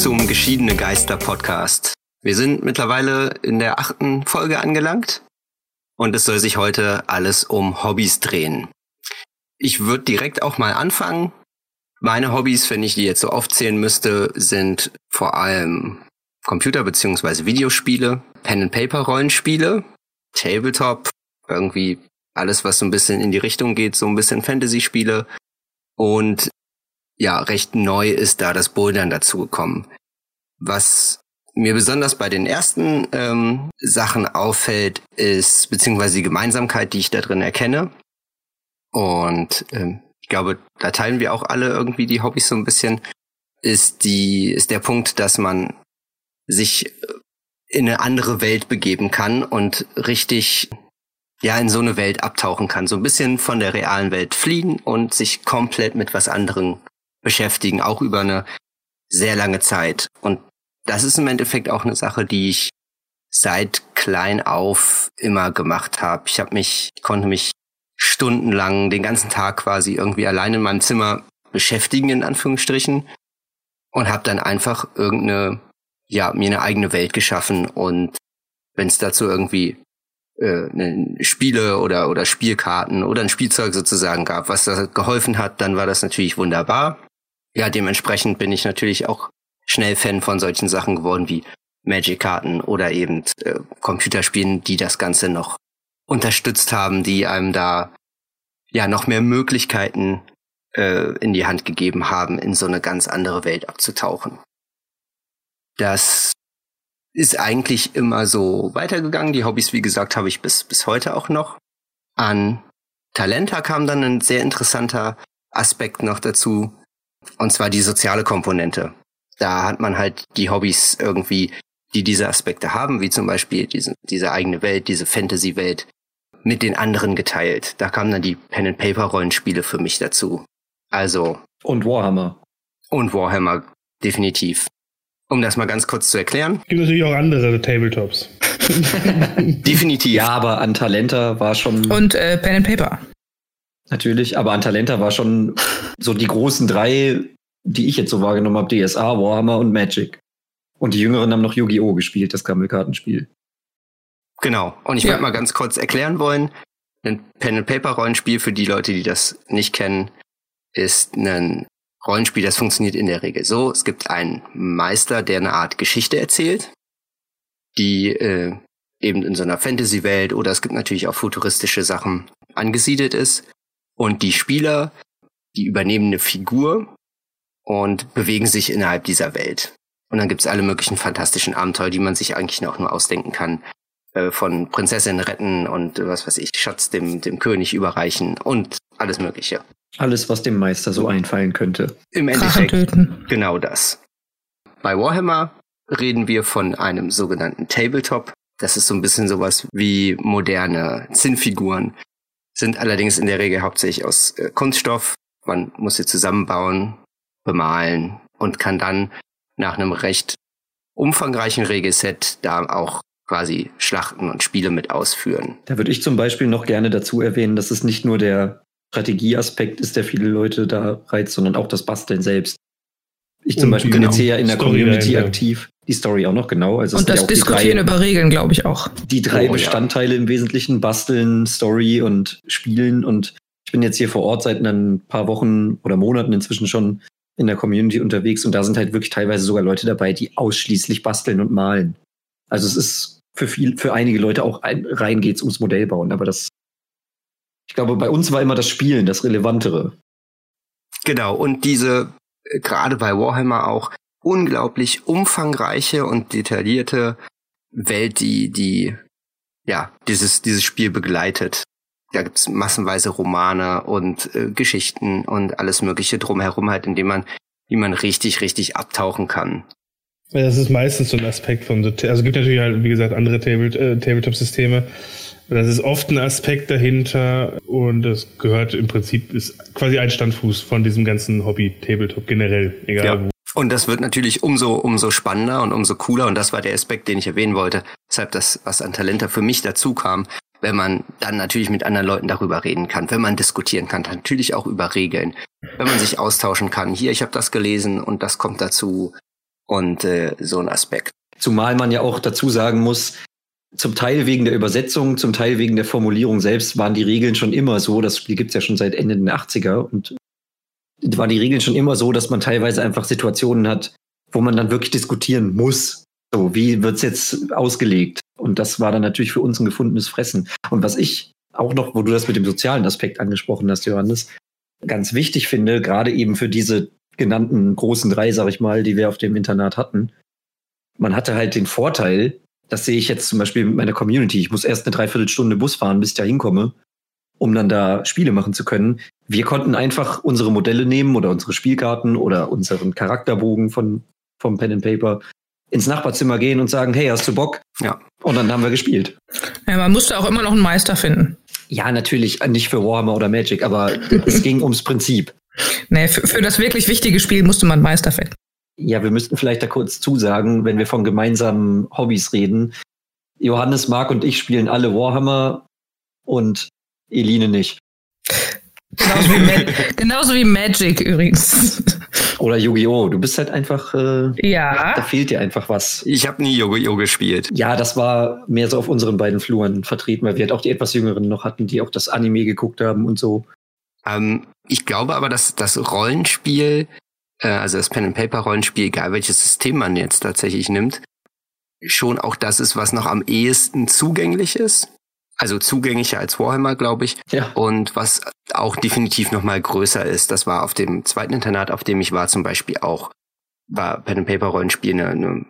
zum Geschiedene Geister Podcast. Wir sind mittlerweile in der achten Folge angelangt und es soll sich heute alles um Hobbys drehen. Ich würde direkt auch mal anfangen. Meine Hobbys, wenn ich die jetzt so aufzählen müsste, sind vor allem Computer- bzw. Videospiele, Pen-and-Paper-Rollenspiele, Tabletop, irgendwie alles, was so ein bisschen in die Richtung geht, so ein bisschen Fantasy-Spiele und ja, recht neu ist da das Bouldern dazugekommen. Was mir besonders bei den ersten ähm, Sachen auffällt, ist beziehungsweise die Gemeinsamkeit, die ich da drin erkenne. Und ähm, ich glaube, da teilen wir auch alle irgendwie die Hobbys so ein bisschen, ist die, ist der Punkt, dass man sich in eine andere Welt begeben kann und richtig ja in so eine Welt abtauchen kann, so ein bisschen von der realen Welt fliehen und sich komplett mit was anderem beschäftigen, auch über eine sehr lange Zeit. Und das ist im Endeffekt auch eine Sache, die ich seit klein auf immer gemacht habe. Ich habe mich, konnte mich stundenlang, den ganzen Tag quasi irgendwie allein in meinem Zimmer beschäftigen, in Anführungsstrichen, und habe dann einfach irgendeine, ja, mir eine eigene Welt geschaffen. Und wenn es dazu irgendwie äh, ne, Spiele oder, oder Spielkarten oder ein Spielzeug sozusagen gab, was da geholfen hat, dann war das natürlich wunderbar ja, dementsprechend bin ich natürlich auch schnell Fan von solchen Sachen geworden wie Magic-Karten oder eben äh, Computerspielen, die das Ganze noch unterstützt haben, die einem da ja noch mehr Möglichkeiten äh, in die Hand gegeben haben, in so eine ganz andere Welt abzutauchen. Das ist eigentlich immer so weitergegangen. Die Hobbys, wie gesagt, habe ich bis, bis heute auch noch. An Talenta kam dann ein sehr interessanter Aspekt noch dazu, und zwar die soziale Komponente. Da hat man halt die Hobbys irgendwie, die diese Aspekte haben, wie zum Beispiel diese, diese eigene Welt, diese Fantasy-Welt, mit den anderen geteilt. Da kamen dann die Pen-and-Paper-Rollenspiele für mich dazu. Also. Und Warhammer. Und Warhammer, definitiv. Um das mal ganz kurz zu erklären. Gibt natürlich auch andere Tabletops. definitiv. Ja, aber an Talenta war schon. Und äh, Pen and Paper. Natürlich, aber Antalenta war schon so die großen drei, die ich jetzt so wahrgenommen habe, DSA, Warhammer und Magic. Und die Jüngeren haben noch Yu-Gi-Oh! gespielt, das Gammelkartenspiel. Genau. Und ich ja. würde mal ganz kurz erklären wollen, ein Pen-and-Paper-Rollenspiel für die Leute, die das nicht kennen, ist ein Rollenspiel, das funktioniert in der Regel so. Es gibt einen Meister, der eine Art Geschichte erzählt, die äh, eben in so einer Fantasy-Welt oder es gibt natürlich auch futuristische Sachen angesiedelt ist. Und die Spieler, die übernehmen eine Figur und bewegen sich innerhalb dieser Welt. Und dann gibt's alle möglichen fantastischen Abenteuer, die man sich eigentlich auch nur ausdenken kann. Äh, von Prinzessin retten und äh, was weiß ich, Schatz dem, dem König überreichen und alles Mögliche. Alles, was dem Meister so einfallen könnte. Im Endeffekt genau das. Bei Warhammer reden wir von einem sogenannten Tabletop. Das ist so ein bisschen sowas wie moderne Zinnfiguren, sind allerdings in der Regel hauptsächlich aus äh, Kunststoff. Man muss sie zusammenbauen, bemalen und kann dann nach einem recht umfangreichen Regelset da auch quasi Schlachten und Spiele mit ausführen. Da würde ich zum Beispiel noch gerne dazu erwähnen, dass es nicht nur der Strategieaspekt ist, der viele Leute da reizt, sondern auch das Basteln selbst. Ich zum und Beispiel genau, bin jetzt hier in der Story Community dahinter. aktiv. Die Story auch noch, genau. Also und das ja Diskutieren drei, über Regeln, glaube ich auch. Die drei oh, Bestandteile ja. im Wesentlichen, Basteln, Story und Spielen. Und ich bin jetzt hier vor Ort seit ein paar Wochen oder Monaten inzwischen schon in der Community unterwegs und da sind halt wirklich teilweise sogar Leute dabei, die ausschließlich basteln und malen. Also es ist für viel, für einige Leute auch ein, rein geht's ums Modell bauen, aber das, ich glaube, bei uns war immer das Spielen das Relevantere. Genau, und diese gerade bei Warhammer auch unglaublich umfangreiche und detaillierte Welt, die, die, ja, dieses, dieses Spiel begleitet. Da gibt's massenweise Romane und äh, Geschichten und alles Mögliche drumherum halt, in dem man, wie man richtig, richtig abtauchen kann. Das ist meistens so ein Aspekt von so, also es gibt natürlich halt, wie gesagt, andere Table, äh, Tabletop-Systeme, das ist oft ein Aspekt dahinter und das gehört im Prinzip, ist quasi ein Standfuß von diesem ganzen Hobby Tabletop generell, egal ja. wo. Und das wird natürlich umso, umso spannender und umso cooler. Und das war der Aspekt, den ich erwähnen wollte. Deshalb das, was an Talenter für mich dazu kam, wenn man dann natürlich mit anderen Leuten darüber reden kann, wenn man diskutieren kann, natürlich auch über Regeln, wenn man sich austauschen kann. Hier, ich habe das gelesen und das kommt dazu. und äh, so ein Aspekt. Zumal man ja auch dazu sagen muss, zum Teil wegen der Übersetzung, zum Teil wegen der Formulierung selbst waren die Regeln schon immer so. Das Spiel gibt's ja schon seit Ende der 80er und waren die Regeln schon immer so, dass man teilweise einfach Situationen hat, wo man dann wirklich diskutieren muss. So, wie wird's jetzt ausgelegt? Und das war dann natürlich für uns ein gefundenes Fressen. Und was ich auch noch, wo du das mit dem sozialen Aspekt angesprochen hast, Johannes, ganz wichtig finde, gerade eben für diese genannten großen drei, sag ich mal, die wir auf dem Internat hatten, man hatte halt den Vorteil, das sehe ich jetzt zum Beispiel mit meiner Community, ich muss erst eine Dreiviertelstunde Bus fahren, bis ich da hinkomme, um dann da Spiele machen zu können. Wir konnten einfach unsere Modelle nehmen oder unsere Spielkarten oder unseren Charakterbogen von, vom Pen and Paper ins Nachbarzimmer gehen und sagen, hey, hast du Bock? Ja. Und dann haben wir gespielt. Ja, man musste auch immer noch einen Meister finden. Ja, natürlich nicht für Warhammer oder Magic, aber es ging ums Prinzip. Nee, für, für das wirklich wichtige Spiel musste man einen Meister finden. Ja, wir müssten vielleicht da kurz zusagen, wenn wir von gemeinsamen Hobbys reden. Johannes, Marc und ich spielen alle Warhammer und Eline nicht. Genauso wie, Ma genauso wie Magic übrigens. Oder Yu-Gi-Oh! Du bist halt einfach. Äh, ja. Da fehlt dir einfach was. Ich habe nie Yu-Gi-Oh! gespielt. Ja, das war mehr so auf unseren beiden Fluren vertreten, weil wir halt auch die etwas Jüngeren noch hatten, die auch das Anime geguckt haben und so. Ähm, ich glaube aber, dass das Rollenspiel, äh, also das Pen and Paper Rollenspiel, egal welches System man jetzt tatsächlich nimmt, schon auch das ist, was noch am ehesten zugänglich ist. Also zugänglicher als Warhammer, glaube ich. Ja. Und was auch definitiv noch mal größer ist, das war auf dem zweiten Internat, auf dem ich war zum Beispiel auch, war Pen and Paper Rollenspiel eine, eine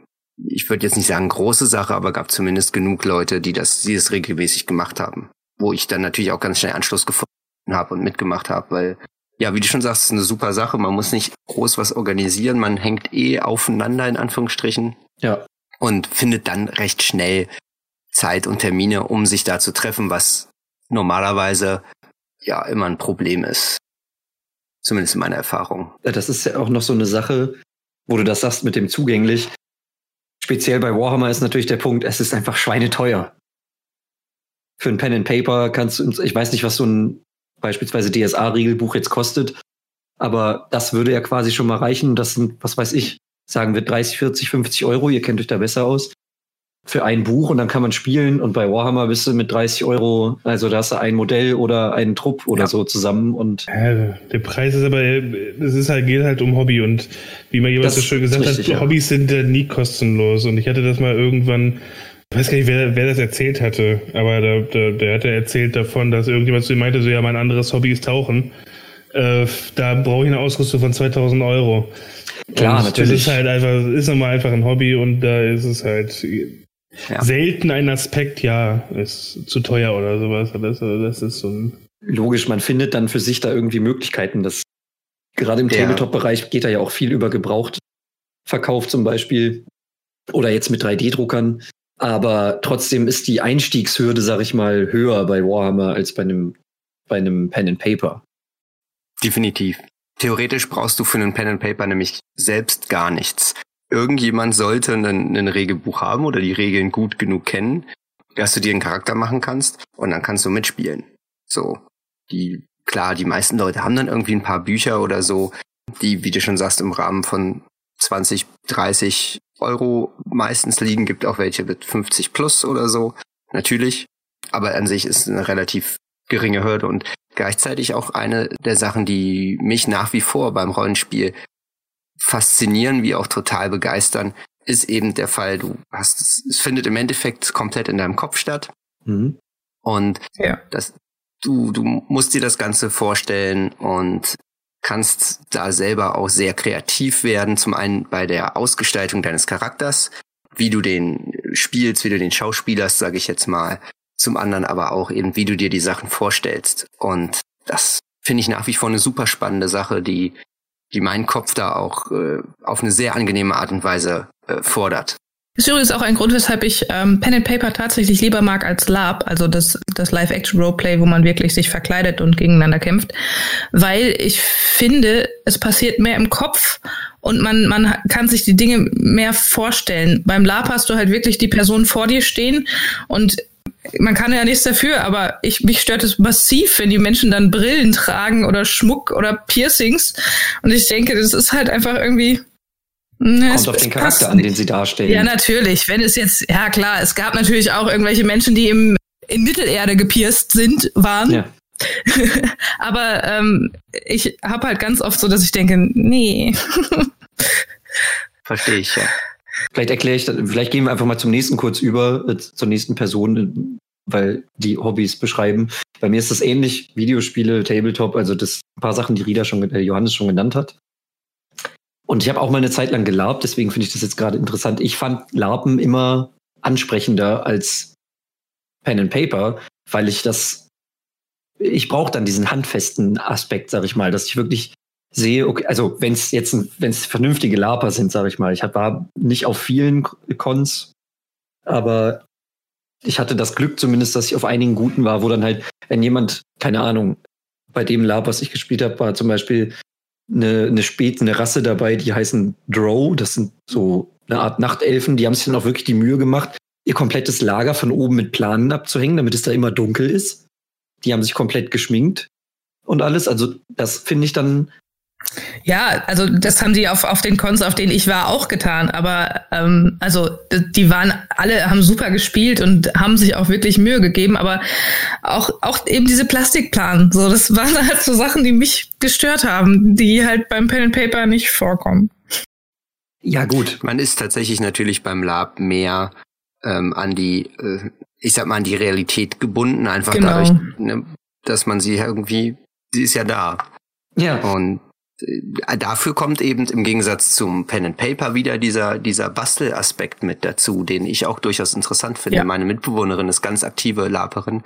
ich würde jetzt nicht sagen große Sache, aber gab zumindest genug Leute, die das, die das regelmäßig gemacht haben. Wo ich dann natürlich auch ganz schnell Anschluss gefunden habe und mitgemacht habe, weil ja, wie du schon sagst, ist eine super Sache. Man muss nicht groß was organisieren, man hängt eh aufeinander in Anführungsstrichen. Ja. Und findet dann recht schnell Zeit und Termine, um sich da zu treffen, was normalerweise ja immer ein Problem ist. Zumindest in meiner Erfahrung. Das ist ja auch noch so eine Sache, wo du das sagst mit dem zugänglich. Speziell bei Warhammer ist natürlich der Punkt, es ist einfach schweineteuer. Für ein Pen and Paper kannst du, ich weiß nicht, was so ein beispielsweise DSA-Regelbuch jetzt kostet, aber das würde ja quasi schon mal reichen. Das sind, was weiß ich, sagen wir 30, 40, 50 Euro. Ihr kennt euch da besser aus für ein Buch und dann kann man spielen und bei Warhammer bist du mit 30 Euro, also da hast du ein Modell oder einen Trupp oder ja. so zusammen und ja, der Preis ist aber, es ist halt, geht halt um Hobby und wie man jemand so schön gesagt richtig, hat, ja. Hobbys sind ja nie kostenlos und ich hatte das mal irgendwann ich weiß gar nicht, wer, wer das erzählt hatte, aber der, der, der hatte erzählt davon, dass irgendjemand zu ihm meinte, so ja, mein anderes Hobby ist Tauchen. Äh, da brauche ich eine Ausrüstung von 2000 Euro. Klar, und natürlich. Das ist halt einfach, ist nochmal einfach ein Hobby und da ist es halt ja. selten ein Aspekt, ja, ist zu teuer oder sowas. Das, das ist so ein. Logisch, man findet dann für sich da irgendwie Möglichkeiten. Das gerade im ja. Tabletop-Bereich geht da ja auch viel über Gebrauchtverkauf zum Beispiel. Oder jetzt mit 3D-Druckern. Aber trotzdem ist die Einstiegshürde, sag ich mal, höher bei Warhammer als bei einem, bei einem Pen and Paper. Definitiv. Theoretisch brauchst du für einen Pen and Paper nämlich selbst gar nichts irgendjemand sollte ein, ein Regelbuch haben oder die Regeln gut genug kennen, dass du dir einen Charakter machen kannst und dann kannst du mitspielen. So. Die, klar, die meisten Leute haben dann irgendwie ein paar Bücher oder so, die, wie du schon sagst, im Rahmen von 20, 30 Euro meistens liegen. Gibt auch welche mit 50 plus oder so. Natürlich. Aber an sich ist eine relativ geringe Hürde und gleichzeitig auch eine der Sachen, die mich nach wie vor beim Rollenspiel faszinieren wie auch total begeistern, ist eben der Fall, du hast es, es findet im Endeffekt komplett in deinem Kopf statt. Mhm. Und ja. das, du, du musst dir das Ganze vorstellen und kannst da selber auch sehr kreativ werden. Zum einen bei der Ausgestaltung deines Charakters, wie du den spielst, wie du den schauspielerst, sage ich jetzt mal. Zum anderen aber auch eben, wie du dir die Sachen vorstellst. Und das finde ich nach wie vor eine super spannende Sache, die die meinen Kopf da auch äh, auf eine sehr angenehme Art und Weise äh, fordert. Das ist übrigens auch ein Grund, weshalb ich ähm, Pen and Paper tatsächlich lieber mag als Lab, also das, das Live-Action-Roleplay, wo man wirklich sich verkleidet und gegeneinander kämpft. Weil ich finde, es passiert mehr im Kopf und man, man kann sich die Dinge mehr vorstellen. Beim Lab hast du halt wirklich die Person vor dir stehen und man kann ja nichts dafür, aber ich, mich stört es massiv, wenn die Menschen dann Brillen tragen oder Schmuck oder Piercings. Und ich denke, das ist halt einfach irgendwie, Ne, Kommt auf den Charakter an, den sie darstellen. Ja, natürlich. Wenn es jetzt, ja klar, es gab natürlich auch irgendwelche Menschen, die im, in Mittelerde gepierst sind, waren. Ja. Aber ähm, ich habe halt ganz oft so, dass ich denke, nee. Verstehe ich, ja. Vielleicht erkläre ich, vielleicht gehen wir einfach mal zum nächsten kurz über, äh, zur nächsten Person, weil die Hobbys beschreiben. Bei mir ist das ähnlich, Videospiele, Tabletop, also das ein paar Sachen, die Rida schon, äh, Johannes schon genannt hat. Und ich habe auch mal eine Zeit lang gelarbt, deswegen finde ich das jetzt gerade interessant. Ich fand Larpen immer ansprechender als Pen and Paper, weil ich das, ich brauche dann diesen handfesten Aspekt, sag ich mal, dass ich wirklich sehe, okay, also wenn es jetzt, wenn es vernünftige Laper sind, sag ich mal, ich war nicht auf vielen Cons, aber ich hatte das Glück zumindest, dass ich auf einigen guten war, wo dann halt, wenn jemand, keine Ahnung, bei dem Lab, was ich gespielt habe, war zum Beispiel eine, eine Spät, eine Rasse dabei, die heißen Drow. Das sind so eine Art Nachtelfen. Die haben sich dann auch wirklich die Mühe gemacht, ihr komplettes Lager von oben mit Planen abzuhängen, damit es da immer dunkel ist. Die haben sich komplett geschminkt und alles. Also das finde ich dann ja, also das haben die auf, auf den Cons, auf denen ich war, auch getan. Aber ähm, also die waren alle, haben super gespielt und haben sich auch wirklich Mühe gegeben. Aber auch, auch eben diese Plastikplanen, so das waren halt so Sachen, die mich gestört haben, die halt beim Pen and Paper nicht vorkommen. Ja gut, man ist tatsächlich natürlich beim Lab mehr ähm, an die, äh, ich sag mal, an die Realität gebunden, einfach genau. dadurch, ne, dass man sie irgendwie, sie ist ja da. Ja. Und dafür kommt eben im Gegensatz zum Pen and Paper wieder dieser, dieser Bastelaspekt mit dazu, den ich auch durchaus interessant finde. Ja. Meine Mitbewohnerin ist ganz aktive Laperin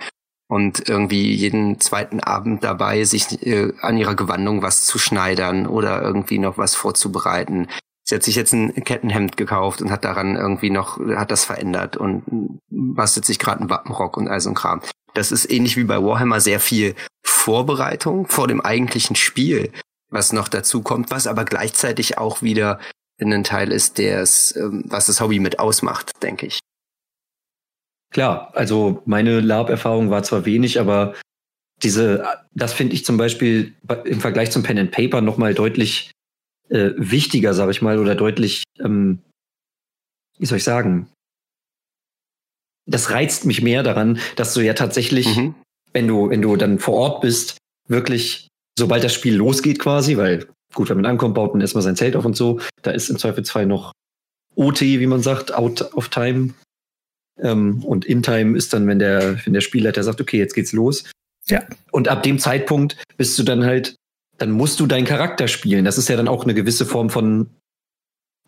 und irgendwie jeden zweiten Abend dabei, sich äh, an ihrer Gewandung was zu schneidern oder irgendwie noch was vorzubereiten. Sie hat sich jetzt ein Kettenhemd gekauft und hat daran irgendwie noch, hat das verändert und bastelt sich gerade einen Wappenrock und all so ein Kram. Das ist ähnlich wie bei Warhammer sehr viel Vorbereitung vor dem eigentlichen Spiel was noch dazu kommt, was aber gleichzeitig auch wieder ein Teil ist, der es, ähm, was das Hobby mit ausmacht, denke ich. Klar, also meine Lab-Erfahrung war zwar wenig, aber diese, das finde ich zum Beispiel im Vergleich zum Pen and Paper nochmal deutlich äh, wichtiger, sage ich mal, oder deutlich, ähm, wie soll ich sagen? Das reizt mich mehr daran, dass du ja tatsächlich, mhm. wenn du, wenn du dann vor Ort bist, wirklich sobald das Spiel losgeht quasi, weil gut, wenn man ankommt, baut man erstmal sein Zelt auf und so. Da ist im Zweifelsfall noch OT, wie man sagt, out of time. Ähm, und in time ist dann, wenn der, wenn der Spielleiter sagt, okay, jetzt geht's los. Ja. Und ab dem Zeitpunkt bist du dann halt, dann musst du deinen Charakter spielen. Das ist ja dann auch eine gewisse Form von,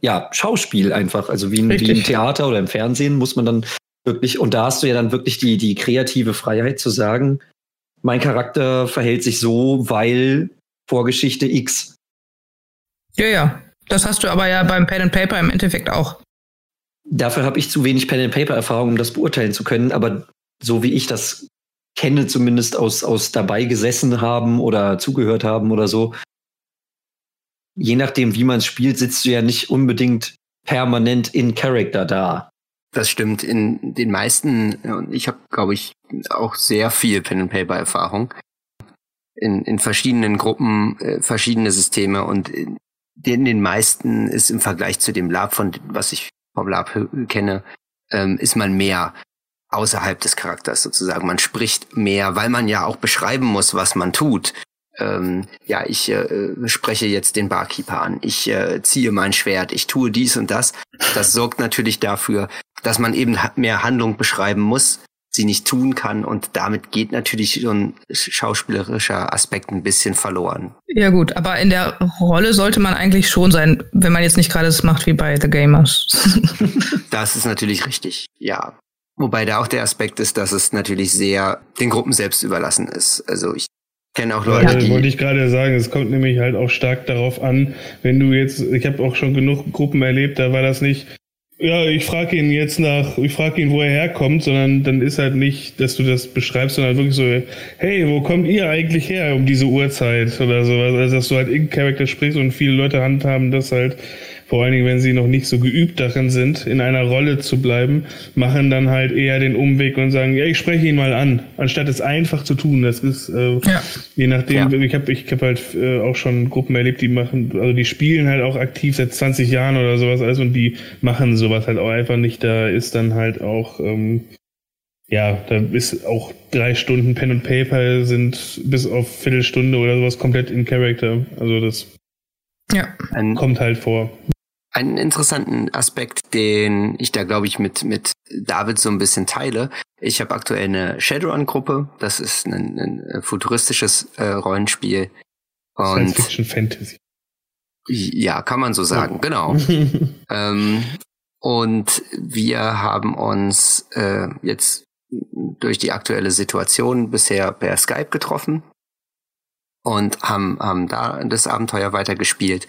ja, Schauspiel einfach. Also wie, wie im Theater oder im Fernsehen muss man dann wirklich, und da hast du ja dann wirklich die, die kreative Freiheit zu sagen, mein Charakter verhält sich so, weil Vorgeschichte X. Ja, ja. Das hast du aber ja beim Pen and Paper im Endeffekt auch. Dafür habe ich zu wenig Pen and Paper Erfahrung, um das beurteilen zu können, aber so wie ich das kenne, zumindest aus, aus dabei gesessen haben oder zugehört haben oder so, je nachdem, wie man es spielt, sitzt du ja nicht unbedingt permanent in Character da. Das stimmt. In den meisten, und ich habe, glaube ich, auch sehr viel Pen and Paper Erfahrung in, in verschiedenen Gruppen, äh, verschiedene Systeme und in, in den meisten ist im Vergleich zu dem Lab, von was ich vom Lab kenne, ähm, ist man mehr außerhalb des Charakters sozusagen. Man spricht mehr, weil man ja auch beschreiben muss, was man tut ähm, ja, ich äh, spreche jetzt den Barkeeper an, ich äh, ziehe mein Schwert, ich tue dies und das. Das sorgt natürlich dafür, dass man eben mehr Handlung beschreiben muss, sie nicht tun kann und damit geht natürlich so ein schauspielerischer Aspekt ein bisschen verloren. Ja gut, aber in der Rolle sollte man eigentlich schon sein, wenn man jetzt nicht gerade das macht wie bei The Gamers. das ist natürlich richtig, ja. Wobei da auch der Aspekt ist, dass es natürlich sehr den Gruppen selbst überlassen ist. Also ich kenne auch Leute, ja, die. Wollte ich gerade sagen, es kommt nämlich halt auch stark darauf an, wenn du jetzt, ich habe auch schon genug Gruppen erlebt, da war das nicht, ja, ich frage ihn jetzt nach, ich frage ihn, wo er herkommt, sondern dann ist halt nicht, dass du das beschreibst, sondern wirklich so, hey, wo kommt ihr eigentlich her um diese Uhrzeit oder sowas, also dass du halt in Charakter sprichst und viele Leute handhaben das halt vor allen Dingen, wenn sie noch nicht so geübt darin sind, in einer Rolle zu bleiben, machen dann halt eher den Umweg und sagen, ja, ich spreche ihn mal an, anstatt es einfach zu tun. Das ist äh, ja. je nachdem, ja. ich habe ich hab halt äh, auch schon Gruppen erlebt, die machen, also die spielen halt auch aktiv seit 20 Jahren oder sowas alles und die machen sowas halt auch einfach nicht. Da ist dann halt auch ähm, ja, da ist auch drei Stunden Pen und Paper sind bis auf Viertelstunde oder sowas komplett in Character. Also das ja. Kommt halt vor. Einen interessanten Aspekt, den ich da glaube ich mit mit David so ein bisschen teile. Ich habe aktuell eine Shadowrun-Gruppe. Das ist ein, ein futuristisches äh, Rollenspiel. Und Science Fiction Fantasy. Ja, kann man so sagen, ja. genau. ähm, und wir haben uns äh, jetzt durch die aktuelle Situation bisher per Skype getroffen und haben, haben da das Abenteuer weitergespielt.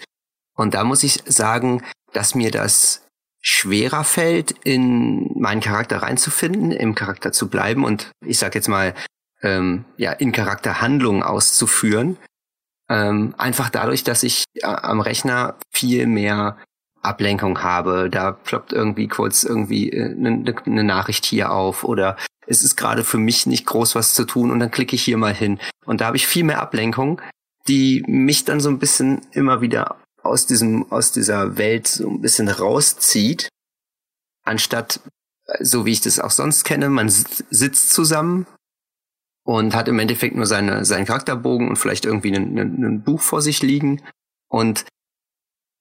Und da muss ich sagen, dass mir das schwerer fällt, in meinen Charakter reinzufinden, im Charakter zu bleiben und ich sag jetzt mal, ähm, ja, in Charakter Handlungen auszuführen. Ähm, einfach dadurch, dass ich äh, am Rechner viel mehr Ablenkung habe. Da ploppt irgendwie kurz irgendwie eine, äh, eine Nachricht hier auf oder es ist gerade für mich nicht groß was zu tun und dann klicke ich hier mal hin. Und da habe ich viel mehr Ablenkung, die mich dann so ein bisschen immer wieder aus diesem, aus dieser Welt so ein bisschen rauszieht, anstatt so wie ich das auch sonst kenne, man sitzt zusammen und hat im Endeffekt nur seine, seinen Charakterbogen und vielleicht irgendwie ein Buch vor sich liegen. Und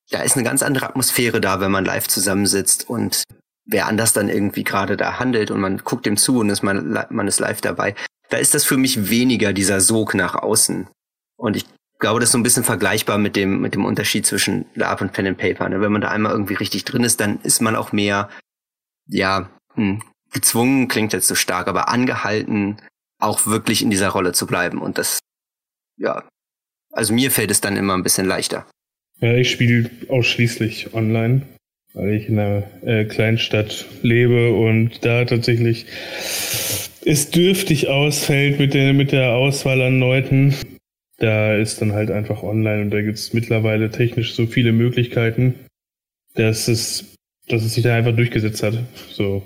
da ist eine ganz andere Atmosphäre da, wenn man live zusammensitzt und wer anders dann irgendwie gerade da handelt und man guckt dem zu und ist man, man ist live dabei. Da ist das für mich weniger dieser Sog nach außen. Und ich glaube, das ist so ein bisschen vergleichbar mit dem, mit dem Unterschied zwischen Lab und Pen and Paper. Ne? Wenn man da einmal irgendwie richtig drin ist, dann ist man auch mehr, ja, hm, gezwungen, klingt jetzt so stark, aber angehalten, auch wirklich in dieser Rolle zu bleiben. Und das, ja, also mir fällt es dann immer ein bisschen leichter. Ja, ich spiele ausschließlich online weil ich in einer äh, Kleinstadt lebe und da tatsächlich es dürftig ausfällt mit der, mit der Auswahl an Leuten. Da ist dann halt einfach online und da gibt es mittlerweile technisch so viele Möglichkeiten, dass es, dass es sich da einfach durchgesetzt hat. So.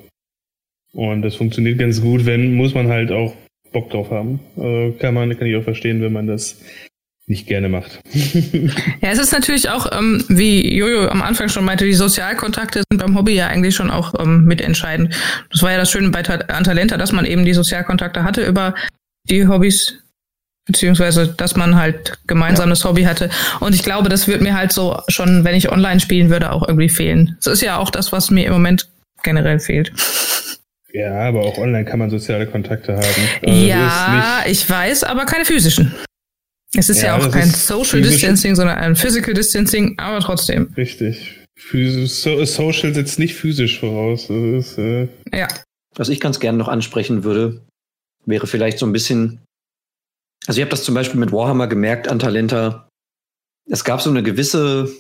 Und das funktioniert ganz gut, wenn, muss man halt auch Bock drauf haben. Also kann man, kann ich auch verstehen, wenn man das nicht gerne macht. ja, es ist natürlich auch, ähm, wie Jojo am Anfang schon meinte, die Sozialkontakte sind beim Hobby ja eigentlich schon auch ähm, mitentscheidend. Das war ja das Schöne bei Antalenta, dass man eben die Sozialkontakte hatte über die Hobbys, beziehungsweise dass man halt gemeinsam ja. Hobby hatte. Und ich glaube, das wird mir halt so schon, wenn ich online spielen würde, auch irgendwie fehlen. Das ist ja auch das, was mir im Moment generell fehlt. Ja, aber auch online kann man soziale Kontakte haben. Also ja, ich weiß, aber keine physischen. Es ist ja, ja auch kein Social Distancing, sondern ein Physical Distancing, aber trotzdem. Richtig. So Social setzt nicht physisch voraus. Ist, äh ja. Was ich ganz gerne noch ansprechen würde, wäre vielleicht so ein bisschen. Also ich habe das zum Beispiel mit Warhammer gemerkt an Talenta. Es gab so eine gewisse,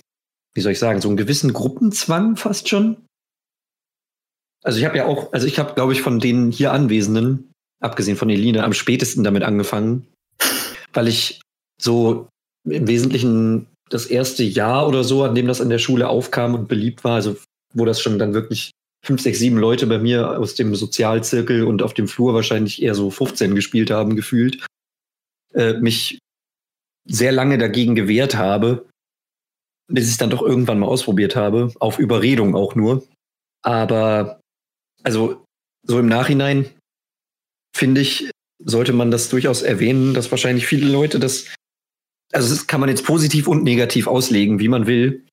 wie soll ich sagen, so einen gewissen Gruppenzwang fast schon. Also ich habe ja auch, also ich habe, glaube ich, von den hier Anwesenden, abgesehen von Eline, am spätesten damit angefangen, weil ich so im Wesentlichen das erste Jahr oder so, an dem das an der Schule aufkam und beliebt war, also wo das schon dann wirklich fünf, sechs, sieben Leute bei mir aus dem Sozialzirkel und auf dem Flur wahrscheinlich eher so 15 gespielt haben, gefühlt, äh, mich sehr lange dagegen gewehrt habe, bis ich es dann doch irgendwann mal ausprobiert habe, auf Überredung auch nur. Aber also so im Nachhinein finde ich, sollte man das durchaus erwähnen, dass wahrscheinlich viele Leute das also das kann man jetzt positiv und negativ auslegen, wie man will,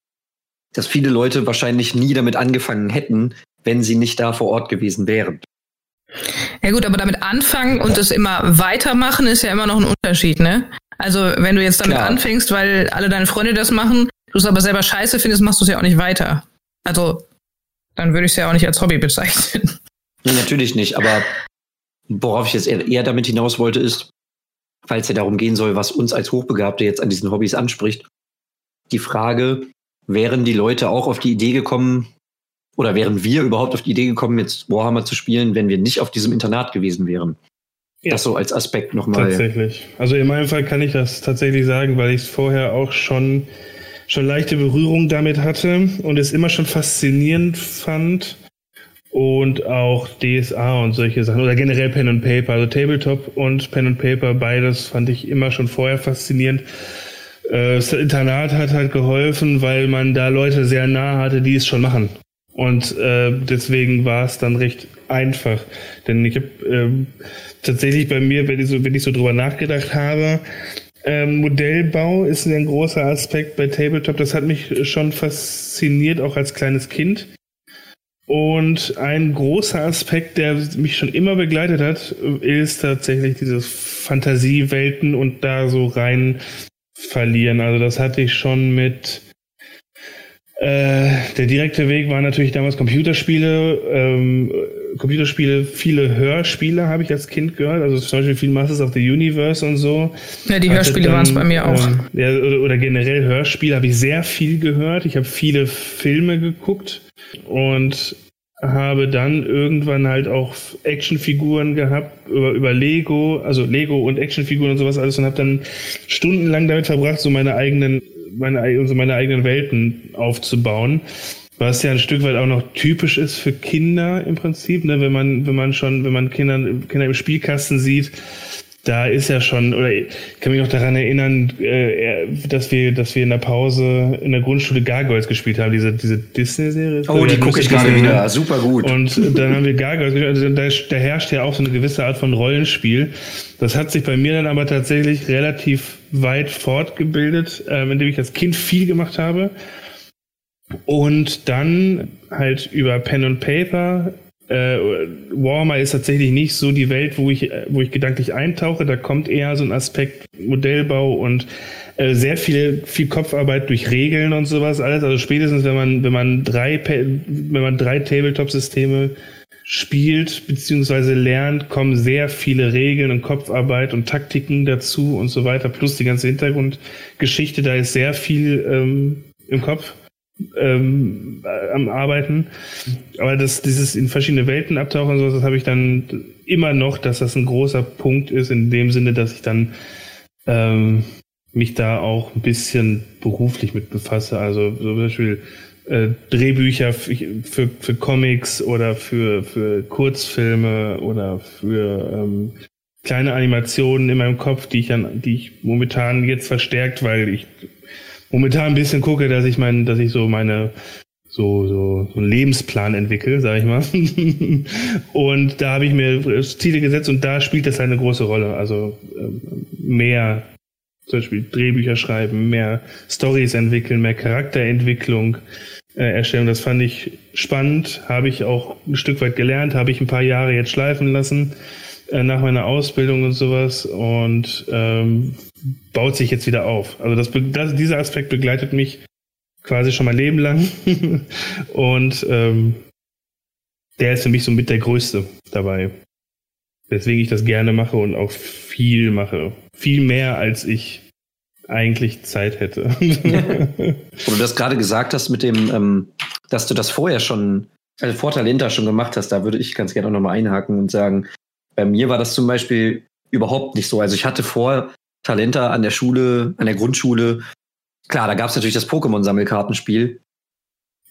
dass viele Leute wahrscheinlich nie damit angefangen hätten, wenn sie nicht da vor Ort gewesen wären. Ja gut, aber damit anfangen und es immer weitermachen ist ja immer noch ein Unterschied, ne? Also wenn du jetzt damit Klar. anfängst, weil alle deine Freunde das machen, du es aber selber scheiße findest, machst du es ja auch nicht weiter. Also dann würde ich es ja auch nicht als Hobby bezeichnen. Nee, natürlich nicht, aber worauf ich jetzt eher damit hinaus wollte, ist, falls es ja darum gehen soll, was uns als Hochbegabte jetzt an diesen Hobbys anspricht, die Frage, wären die Leute auch auf die Idee gekommen, oder wären wir überhaupt auf die Idee gekommen, jetzt Warhammer zu spielen, wenn wir nicht auf diesem Internat gewesen wären? Ja. Das so als Aspekt nochmal. Tatsächlich. Also in meinem Fall kann ich das tatsächlich sagen, weil ich es vorher auch schon schon leichte Berührung damit hatte und es immer schon faszinierend fand. Und auch DSA und solche Sachen. Oder generell Pen and Paper. Also Tabletop und Pen and Paper, beides fand ich immer schon vorher faszinierend. Äh, das Internat hat halt geholfen, weil man da Leute sehr nah hatte, die es schon machen. Und äh, deswegen war es dann recht einfach. Denn ich habe ähm, tatsächlich bei mir, wenn ich so, wenn ich so drüber nachgedacht habe, ähm, Modellbau ist ein großer Aspekt bei Tabletop. Das hat mich schon fasziniert, auch als kleines Kind. Und ein großer Aspekt, der mich schon immer begleitet hat, ist tatsächlich dieses Fantasiewelten und da so rein verlieren. Also das hatte ich schon mit äh, der direkte Weg war natürlich damals Computerspiele, ähm, Computerspiele, viele Hörspiele habe ich als Kind gehört, also zum Beispiel viel Masters of the Universe und so. Ja, die Hörspiele waren es bei mir auch. Ähm, ja, oder, oder, generell Hörspiele habe ich sehr viel gehört. Ich habe viele Filme geguckt und habe dann irgendwann halt auch Actionfiguren gehabt über, über Lego, also Lego und Actionfiguren und sowas alles und habe dann stundenlang damit verbracht, so meine eigenen meine, also meine eigenen Welten aufzubauen. Was ja ein Stück weit auch noch typisch ist für Kinder im Prinzip, ne? wenn man, wenn man schon, wenn man Kinder, Kinder im Spielkasten sieht, da ist ja schon, oder ich kann mich noch daran erinnern, äh, dass wir, dass wir in der Pause in der Grundschule Gargoyles gespielt haben, diese, diese Disney-Serie. Oh, die gucke ich gerade wieder, super gut. Und dann haben wir Gargoyles gespielt, also da, da herrscht ja auch so eine gewisse Art von Rollenspiel. Das hat sich bei mir dann aber tatsächlich relativ weit fortgebildet, ähm, indem ich als Kind viel gemacht habe. Und dann halt über Pen und Paper. Äh, Warhammer ist tatsächlich nicht so die Welt, wo ich, wo ich gedanklich eintauche. Da kommt eher so ein Aspekt Modellbau und äh, sehr viel, viel Kopfarbeit durch Regeln und sowas alles. Also spätestens, wenn man, wenn man drei, wenn man drei Tabletop-Systeme spielt bzw. lernt, kommen sehr viele Regeln und Kopfarbeit und Taktiken dazu und so weiter, plus die ganze Hintergrundgeschichte, da ist sehr viel ähm, im Kopf ähm, am Arbeiten. Aber das, dieses in verschiedene Welten abtauchen und sowas, das habe ich dann immer noch, dass das ein großer Punkt ist, in dem Sinne, dass ich dann ähm, mich da auch ein bisschen beruflich mit befasse. Also so zum Beispiel äh, Drehbücher für, für Comics oder für, für Kurzfilme oder für ähm, kleine Animationen in meinem Kopf, die ich an, die ich momentan jetzt verstärkt, weil ich momentan ein bisschen gucke, dass ich mein, dass ich so meine so, so, so einen Lebensplan entwickle, sag ich mal. und da habe ich mir Ziele gesetzt und da spielt das eine große Rolle. Also ähm, mehr zum Beispiel Drehbücher schreiben, mehr Stories entwickeln, mehr Charakterentwicklung, äh, erstellen. Das fand ich spannend, habe ich auch ein Stück weit gelernt, habe ich ein paar Jahre jetzt schleifen lassen nach meiner Ausbildung und sowas und ähm, baut sich jetzt wieder auf. Also das, das, dieser Aspekt begleitet mich quasi schon mein Leben lang und ähm, der ist für mich so mit der größte dabei. Weswegen ich das gerne mache und auch viel mache. Viel mehr als ich eigentlich Zeit hätte. Wo du das gerade gesagt hast mit dem, ähm, dass du das vorher schon, also vor Talenta schon gemacht hast, da würde ich ganz gerne auch nochmal einhaken und sagen, bei mir war das zum Beispiel überhaupt nicht so. Also ich hatte vor Talenta an der Schule, an der Grundschule, klar, da gab es natürlich das Pokémon-Sammelkartenspiel.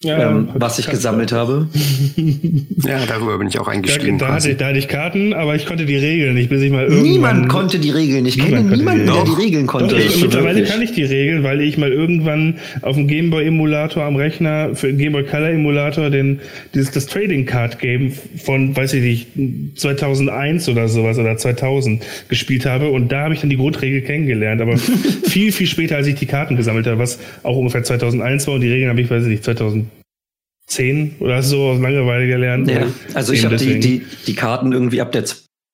Ja, ähm, was ich gesammelt habe. ja, darüber bin ich auch eingestiegen. Da, da, hatte, da, hatte, ich Karten, aber ich konnte die Regeln nicht, bis ich mal irgendwann... Niemand konnte die Regeln. Ich kenne niemanden, der die Regeln konnte. Doch, ich, mittlerweile kann ich die Regeln, weil ich mal irgendwann auf dem Gameboy-Emulator am Rechner, für den Gameboy Color-Emulator, den, dieses, das Trading Card Game von, weiß ich nicht, 2001 oder sowas oder 2000 gespielt habe und da habe ich dann die Grundregel kennengelernt, aber viel, viel später, als ich die Karten gesammelt habe, was auch ungefähr 2001 war und die Regeln habe ich, weiß ich nicht, 2000 zehn oder so aus Langeweile gelernt. Ja, also ich habe die, die, die Karten irgendwie ab der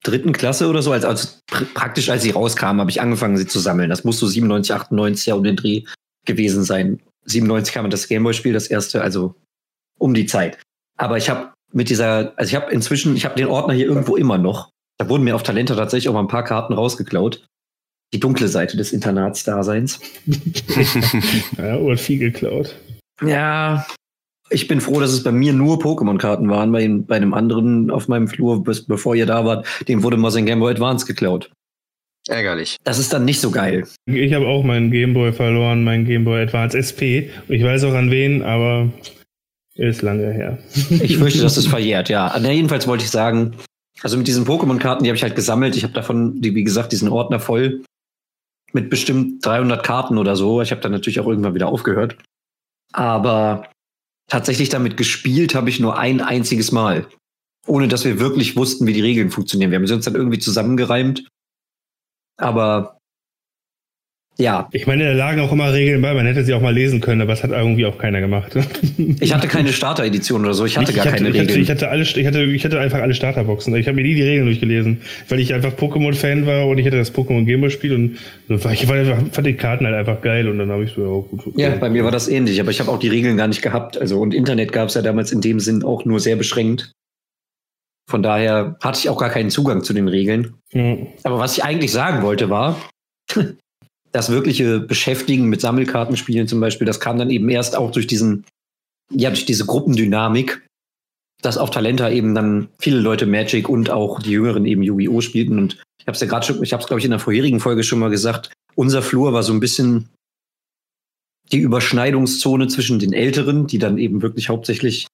dritten Klasse oder so, als, als praktisch als sie rauskamen, habe ich angefangen, sie zu sammeln. Das muss so 97, 98 ja um den Dreh gewesen sein. 97 kam das Gameboy-Spiel, das erste, also um die Zeit. Aber ich habe mit dieser, also ich habe inzwischen, ich habe den Ordner hier irgendwo immer noch. Da wurden mir auf Talente tatsächlich auch mal ein paar Karten rausgeklaut. Die dunkle Seite des Internatsdaseins. ja, wurde viel geklaut. Ja, ich bin froh, dass es bei mir nur Pokémon-Karten waren. Bei, bei einem anderen auf meinem Flur, bis, bevor ihr da wart, dem wurde mal sein Game Boy Advance geklaut. Ärgerlich. Das ist dann nicht so geil. Ich habe auch meinen Gameboy verloren, meinen Gameboy Advance SP. Ich weiß auch an wen, aber ist lange her. Ich fürchte, das ist verjährt, ja. Na, jedenfalls wollte ich sagen, also mit diesen Pokémon-Karten, die habe ich halt gesammelt. Ich habe davon, die, wie gesagt, diesen Ordner voll mit bestimmt 300 Karten oder so. Ich habe dann natürlich auch irgendwann wieder aufgehört. Aber tatsächlich damit gespielt habe ich nur ein einziges Mal. Ohne dass wir wirklich wussten, wie die Regeln funktionieren. Wir haben sie uns dann irgendwie zusammengereimt. Aber ja. Ich meine, da lagen auch immer Regeln bei, man hätte sie auch mal lesen können, aber das hat irgendwie auch keiner gemacht. Ich hatte keine Starter-Edition oder so, ich hatte ich, gar ich hatte, keine ich Regeln. Hatte, ich, hatte alle, ich, hatte, ich hatte einfach alle Starterboxen. Ich habe mir nie die Regeln durchgelesen, weil ich einfach Pokémon-Fan war und ich hatte das Pokémon Gameboy-Spiel und ich fand die Karten halt einfach geil und dann habe ich so, oh, gut. Okay. Ja, bei mir war das ähnlich, aber ich habe auch die Regeln gar nicht gehabt. Also und Internet gab es ja damals in dem Sinn auch nur sehr beschränkt. Von daher hatte ich auch gar keinen Zugang zu den Regeln. Ja. Aber was ich eigentlich sagen wollte war, das wirkliche Beschäftigen mit Sammelkartenspielen zum Beispiel, das kam dann eben erst auch durch diesen, ja, durch diese Gruppendynamik, dass auf Talenta eben dann viele Leute Magic und auch die Jüngeren eben Yu-Gi-Oh! spielten. Und ich habe es ja gerade schon, ich habe es glaube ich in der vorherigen Folge schon mal gesagt, unser Flur war so ein bisschen die Überschneidungszone zwischen den Älteren, die dann eben wirklich hauptsächlich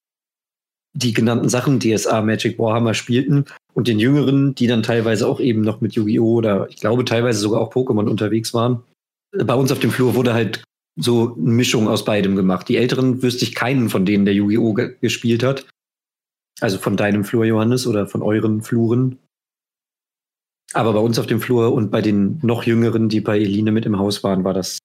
die genannten Sachen, DSA, Magic, Warhammer spielten, und den Jüngeren, die dann teilweise auch eben noch mit Yu-Gi-Oh! oder ich glaube teilweise sogar auch Pokémon unterwegs waren bei uns auf dem Flur wurde halt so eine Mischung aus beidem gemacht. Die Älteren wüsste ich keinen von denen, der Yu-Gi-Oh! Ge gespielt hat. Also von deinem Flur, Johannes, oder von euren Fluren. Aber bei uns auf dem Flur und bei den noch Jüngeren, die bei Eline mit im Haus waren, war das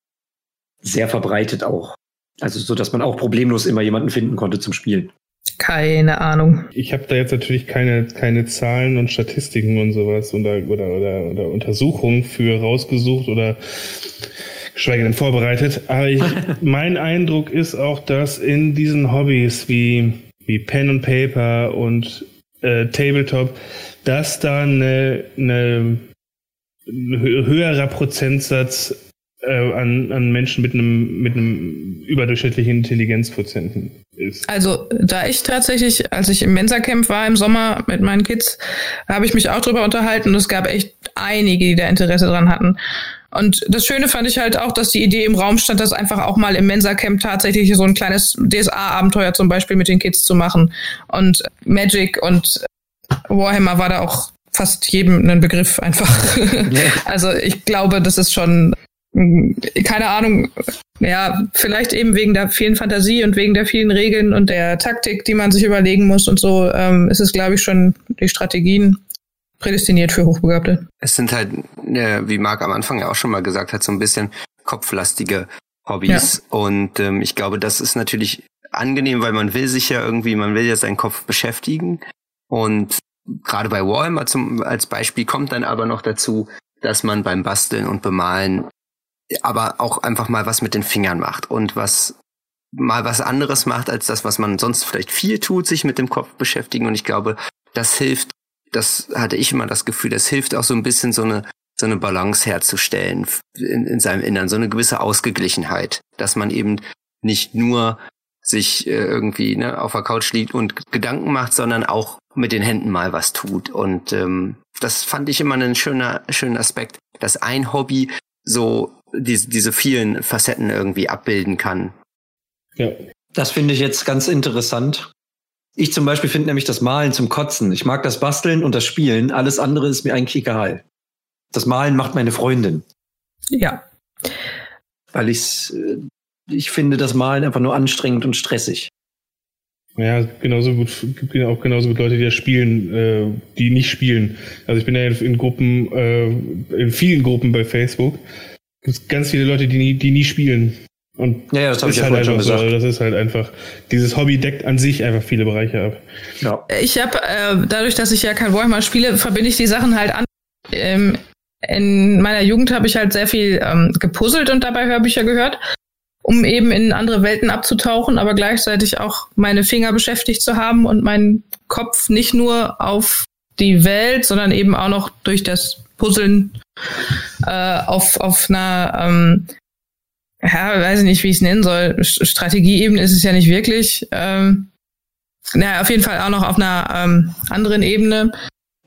sehr verbreitet auch. Also so, dass man auch problemlos immer jemanden finden konnte zum Spielen. Keine Ahnung. Ich habe da jetzt natürlich keine, keine Zahlen und Statistiken und sowas oder, oder, oder, oder Untersuchungen für rausgesucht oder geschweige denn vorbereitet. Aber ich, mein Eindruck ist auch, dass in diesen Hobbys wie, wie Pen und Paper und äh, Tabletop, dass da eine, eine ein höherer Prozentsatz äh, an, an Menschen mit einem, mit einem überdurchschnittlichen Intelligenzquotienten ist. Also, da ich tatsächlich, als ich im Mensa-Camp war im Sommer mit meinen Kids, habe ich mich auch drüber unterhalten und es gab echt einige, die da Interesse dran hatten. Und das Schöne fand ich halt auch, dass die Idee im Raum stand, das einfach auch mal im Mensa-Camp tatsächlich so ein kleines DSA-Abenteuer zum Beispiel mit den Kids zu machen. Und Magic und Warhammer war da auch fast jedem ein Begriff einfach. Ja. Also ich glaube, das ist schon keine Ahnung, ja, vielleicht eben wegen der vielen Fantasie und wegen der vielen Regeln und der Taktik, die man sich überlegen muss und so, ähm, ist es, glaube ich, schon die Strategien prädestiniert für Hochbegabte. Es sind halt, äh, wie Marc am Anfang ja auch schon mal gesagt hat, so ein bisschen kopflastige Hobbys. Ja. Und ähm, ich glaube, das ist natürlich angenehm, weil man will sich ja irgendwie, man will ja seinen Kopf beschäftigen. Und gerade bei Warhammer zum, als Beispiel kommt dann aber noch dazu, dass man beim Basteln und Bemalen aber auch einfach mal was mit den Fingern macht und was mal was anderes macht als das, was man sonst vielleicht viel tut, sich mit dem Kopf beschäftigen. Und ich glaube, das hilft, das hatte ich immer das Gefühl, das hilft auch so ein bisschen so eine, so eine Balance herzustellen in, in seinem Innern, so eine gewisse Ausgeglichenheit, dass man eben nicht nur sich äh, irgendwie ne, auf der Couch liegt und Gedanken macht, sondern auch mit den Händen mal was tut. Und ähm, das fand ich immer einen schöner, schönen Aspekt, dass ein Hobby so diese, diese vielen Facetten irgendwie abbilden kann. Ja. Das finde ich jetzt ganz interessant. Ich zum Beispiel finde nämlich das Malen zum Kotzen. Ich mag das Basteln und das Spielen. Alles andere ist mir eigentlich egal. Das Malen macht meine Freundin. Ja. Weil ich's, äh, ich finde das Malen einfach nur anstrengend und stressig. Ja, genauso gut, gibt auch genauso gut Leute, die das spielen, äh, die nicht spielen. Also ich bin ja in Gruppen, äh, in vielen Gruppen bei Facebook gibt ganz viele Leute, die nie, die nie spielen. Und ja, ja das habe ich ja halt schon gesagt. So, das ist halt einfach, dieses Hobby deckt an sich einfach viele Bereiche ab. Ja. Ich habe, äh, dadurch, dass ich ja kein Warhammer spiele, verbinde ich die Sachen halt an. Ähm, in meiner Jugend habe ich halt sehr viel ähm, gepuzzelt und dabei Hörbücher gehört, um eben in andere Welten abzutauchen, aber gleichzeitig auch meine Finger beschäftigt zu haben und meinen Kopf nicht nur auf die Welt, sondern eben auch noch durch das Puzzeln äh, auf, auf einer, ähm, ja, weiß ich nicht, wie ich es nennen soll. Strategieebene ist es ja nicht wirklich. Ähm, naja, auf jeden Fall auch noch auf einer ähm, anderen Ebene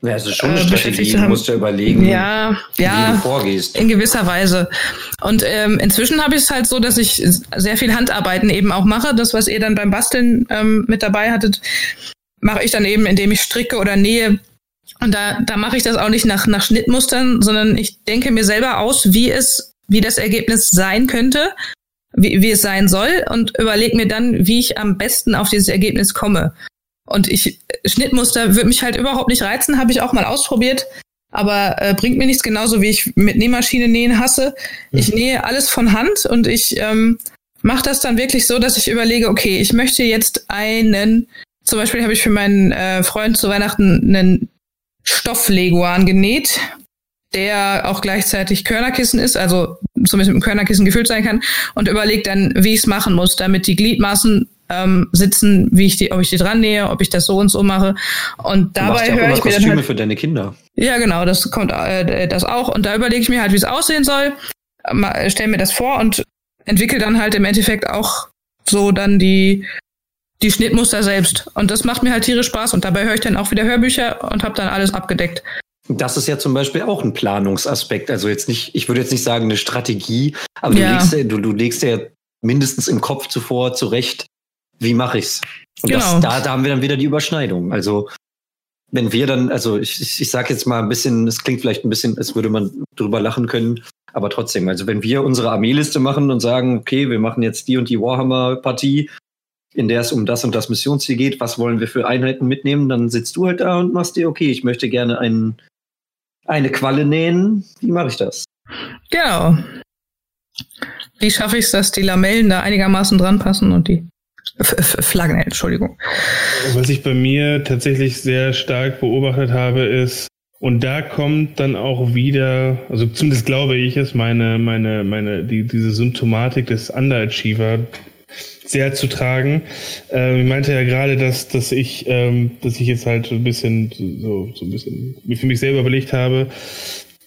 Ja, es ist schon eine äh, Strategie, du musst ja überlegen, ja, ja, wie du vorgehst. In gewisser Weise. Und ähm, inzwischen habe ich es halt so, dass ich sehr viel Handarbeiten eben auch mache. Das, was ihr dann beim Basteln ähm, mit dabei hattet, mache ich dann eben, indem ich stricke oder nähe. Und da, da mache ich das auch nicht nach, nach Schnittmustern, sondern ich denke mir selber aus, wie es, wie das Ergebnis sein könnte, wie, wie es sein soll und überlege mir dann, wie ich am besten auf dieses Ergebnis komme. Und ich, Schnittmuster würde mich halt überhaupt nicht reizen, habe ich auch mal ausprobiert, aber äh, bringt mir nichts genauso wie ich mit Nähmaschine nähen hasse. Ich nähe alles von Hand und ich ähm, mache das dann wirklich so, dass ich überlege, okay, ich möchte jetzt einen, zum Beispiel habe ich für meinen äh, Freund zu Weihnachten einen Stoffleguan genäht, der auch gleichzeitig Körnerkissen ist, also zumindest mit einem Körnerkissen gefüllt sein kann, und überlege dann, wie ich es machen muss, damit die Gliedmaßen ähm, sitzen, wie ich die, ob ich die dran nähe, ob ich das so und so mache. Und dabei höre ich mir dann halt, für deine Kinder. Ja, genau, das kommt äh, das auch. Und da überlege ich mir halt, wie es aussehen soll, stelle mir das vor und entwickle dann halt im Endeffekt auch so dann die die Schnittmuster selbst. Und das macht mir halt tierisch Spaß. Und dabei höre ich dann auch wieder Hörbücher und habe dann alles abgedeckt. Das ist ja zum Beispiel auch ein Planungsaspekt. Also jetzt nicht, ich würde jetzt nicht sagen eine Strategie, aber ja. du, legst, du, du legst ja mindestens im Kopf zuvor zurecht, wie mache ich's? Und genau. das, da, da haben wir dann wieder die Überschneidung. Also wenn wir dann, also ich, ich, ich sage jetzt mal ein bisschen, es klingt vielleicht ein bisschen, als würde man drüber lachen können, aber trotzdem, also wenn wir unsere Armeeliste machen und sagen, okay, wir machen jetzt die und die Warhammer-Partie, in der es um das und das Missionsziel geht, was wollen wir für Einheiten mitnehmen, dann sitzt du halt da und machst dir, okay, ich möchte gerne ein, eine Qualle nähen, wie mache ich das? Genau. Wie schaffe ich es, dass die Lamellen da einigermaßen dran passen und die Flaggen, Entschuldigung. Was ich bei mir tatsächlich sehr stark beobachtet habe, ist, und da kommt dann auch wieder, also zumindest glaube ich es, meine, meine, meine, die, diese Symptomatik des Underachiever sehr zu tragen. Ähm, ich meinte ja gerade, dass, dass ich, ähm, dass ich jetzt halt so ein bisschen, so, so ein bisschen für mich selber überlegt habe.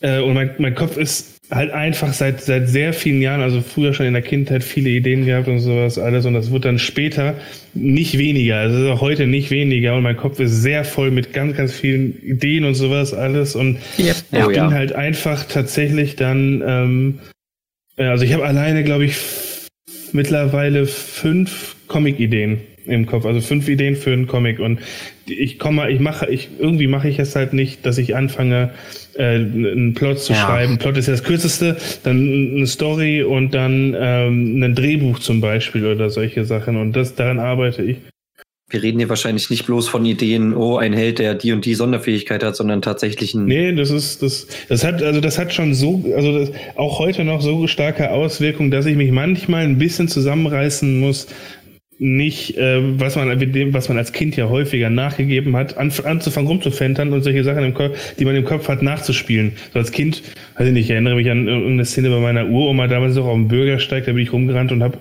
Äh, und mein, mein Kopf ist halt einfach seit, seit sehr vielen Jahren, also früher schon in der Kindheit viele Ideen gehabt und sowas alles und das wird dann später nicht weniger, also auch heute nicht weniger und mein Kopf ist sehr voll mit ganz, ganz vielen Ideen und sowas alles und yep. ich oh, bin ja. halt einfach tatsächlich dann, ähm, also ich habe alleine, glaube ich, mittlerweile fünf Comic-Ideen im Kopf, also fünf Ideen für einen Comic und ich komme, ich mache, ich irgendwie mache ich es halt nicht, dass ich anfange, äh, einen Plot zu ja. schreiben. Plot ist ja das kürzeste, dann eine Story und dann ähm, ein Drehbuch zum Beispiel oder solche Sachen und das daran arbeite ich. Wir reden hier wahrscheinlich nicht bloß von Ideen, oh, ein Held, der die und die Sonderfähigkeit hat, sondern tatsächlich ein. Nee, das ist, das, das hat, also das hat schon so, also das, auch heute noch so starke Auswirkungen, dass ich mich manchmal ein bisschen zusammenreißen muss, nicht, äh, was man dem, was man als Kind ja häufiger nachgegeben hat, an, anzufangen rumzufentern und solche Sachen im Kopf, die man im Kopf hat, nachzuspielen. So als Kind, weiß ich nicht, ich erinnere mich an irgendeine Szene bei meiner Uroma damals auch auf dem Bürgersteig, da bin ich rumgerannt und habe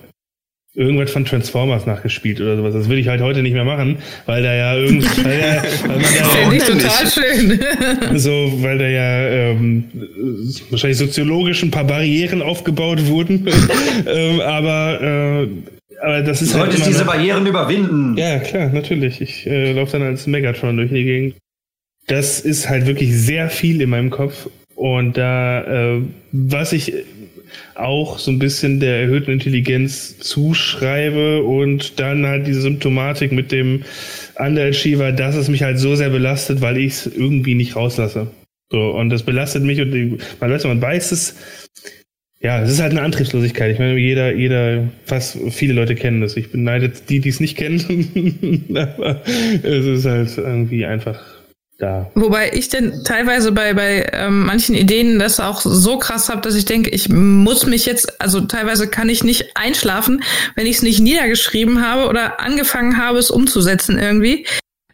irgendwas von Transformers nachgespielt oder sowas. Das würde ich halt heute nicht mehr machen, weil da ja irgendwie. weil, ja, weil man da Finde ich total schön. so, weil da ja ähm, wahrscheinlich soziologisch ein paar Barrieren aufgebaut wurden. ähm, aber äh, aber das ist du halt solltest diese Barrieren überwinden. Ja, klar, natürlich. Ich äh, laufe dann als Megatron durch die Gegend. Das ist halt wirklich sehr viel in meinem Kopf. Und da, äh, was ich auch so ein bisschen der erhöhten Intelligenz zuschreibe und dann halt diese Symptomatik mit dem Underachiever, dass es mich halt so sehr belastet, weil ich es irgendwie nicht rauslasse. So, und das belastet mich und man weiß, man weiß es, ja, es ist halt eine Antriebslosigkeit. Ich meine, jeder, jeder, fast viele Leute kennen das. Ich beneide die, die es nicht kennen. Aber es ist halt irgendwie einfach da. Wobei ich denn teilweise bei, bei ähm, manchen Ideen das auch so krass habe, dass ich denke, ich muss mich jetzt, also teilweise kann ich nicht einschlafen, wenn ich es nicht niedergeschrieben habe oder angefangen habe, es umzusetzen irgendwie,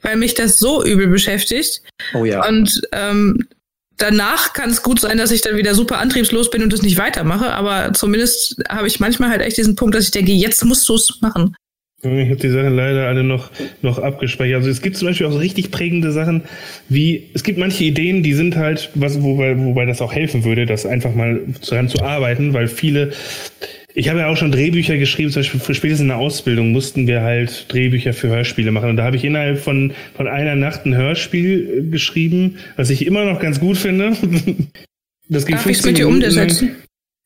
weil mich das so übel beschäftigt. Oh ja. Und ähm, danach kann es gut sein, dass ich dann wieder super antriebslos bin und das nicht weitermache, aber zumindest habe ich manchmal halt echt diesen Punkt, dass ich denke, jetzt musst du es machen. Ich habe die Sachen leider alle noch, noch abgespeichert. Also es gibt zum Beispiel auch so richtig prägende Sachen, wie es gibt manche Ideen, die sind halt, was, wobei, wobei das auch helfen würde, das einfach mal daran zu arbeiten, weil viele ich habe ja auch schon Drehbücher geschrieben, zum Beispiel für spätestens in der Ausbildung mussten wir halt Drehbücher für Hörspiele machen. Und da habe ich innerhalb von, von einer Nacht ein Hörspiel äh, geschrieben, was ich immer noch ganz gut finde. Das ging Darf ich es mit dir umsetzen?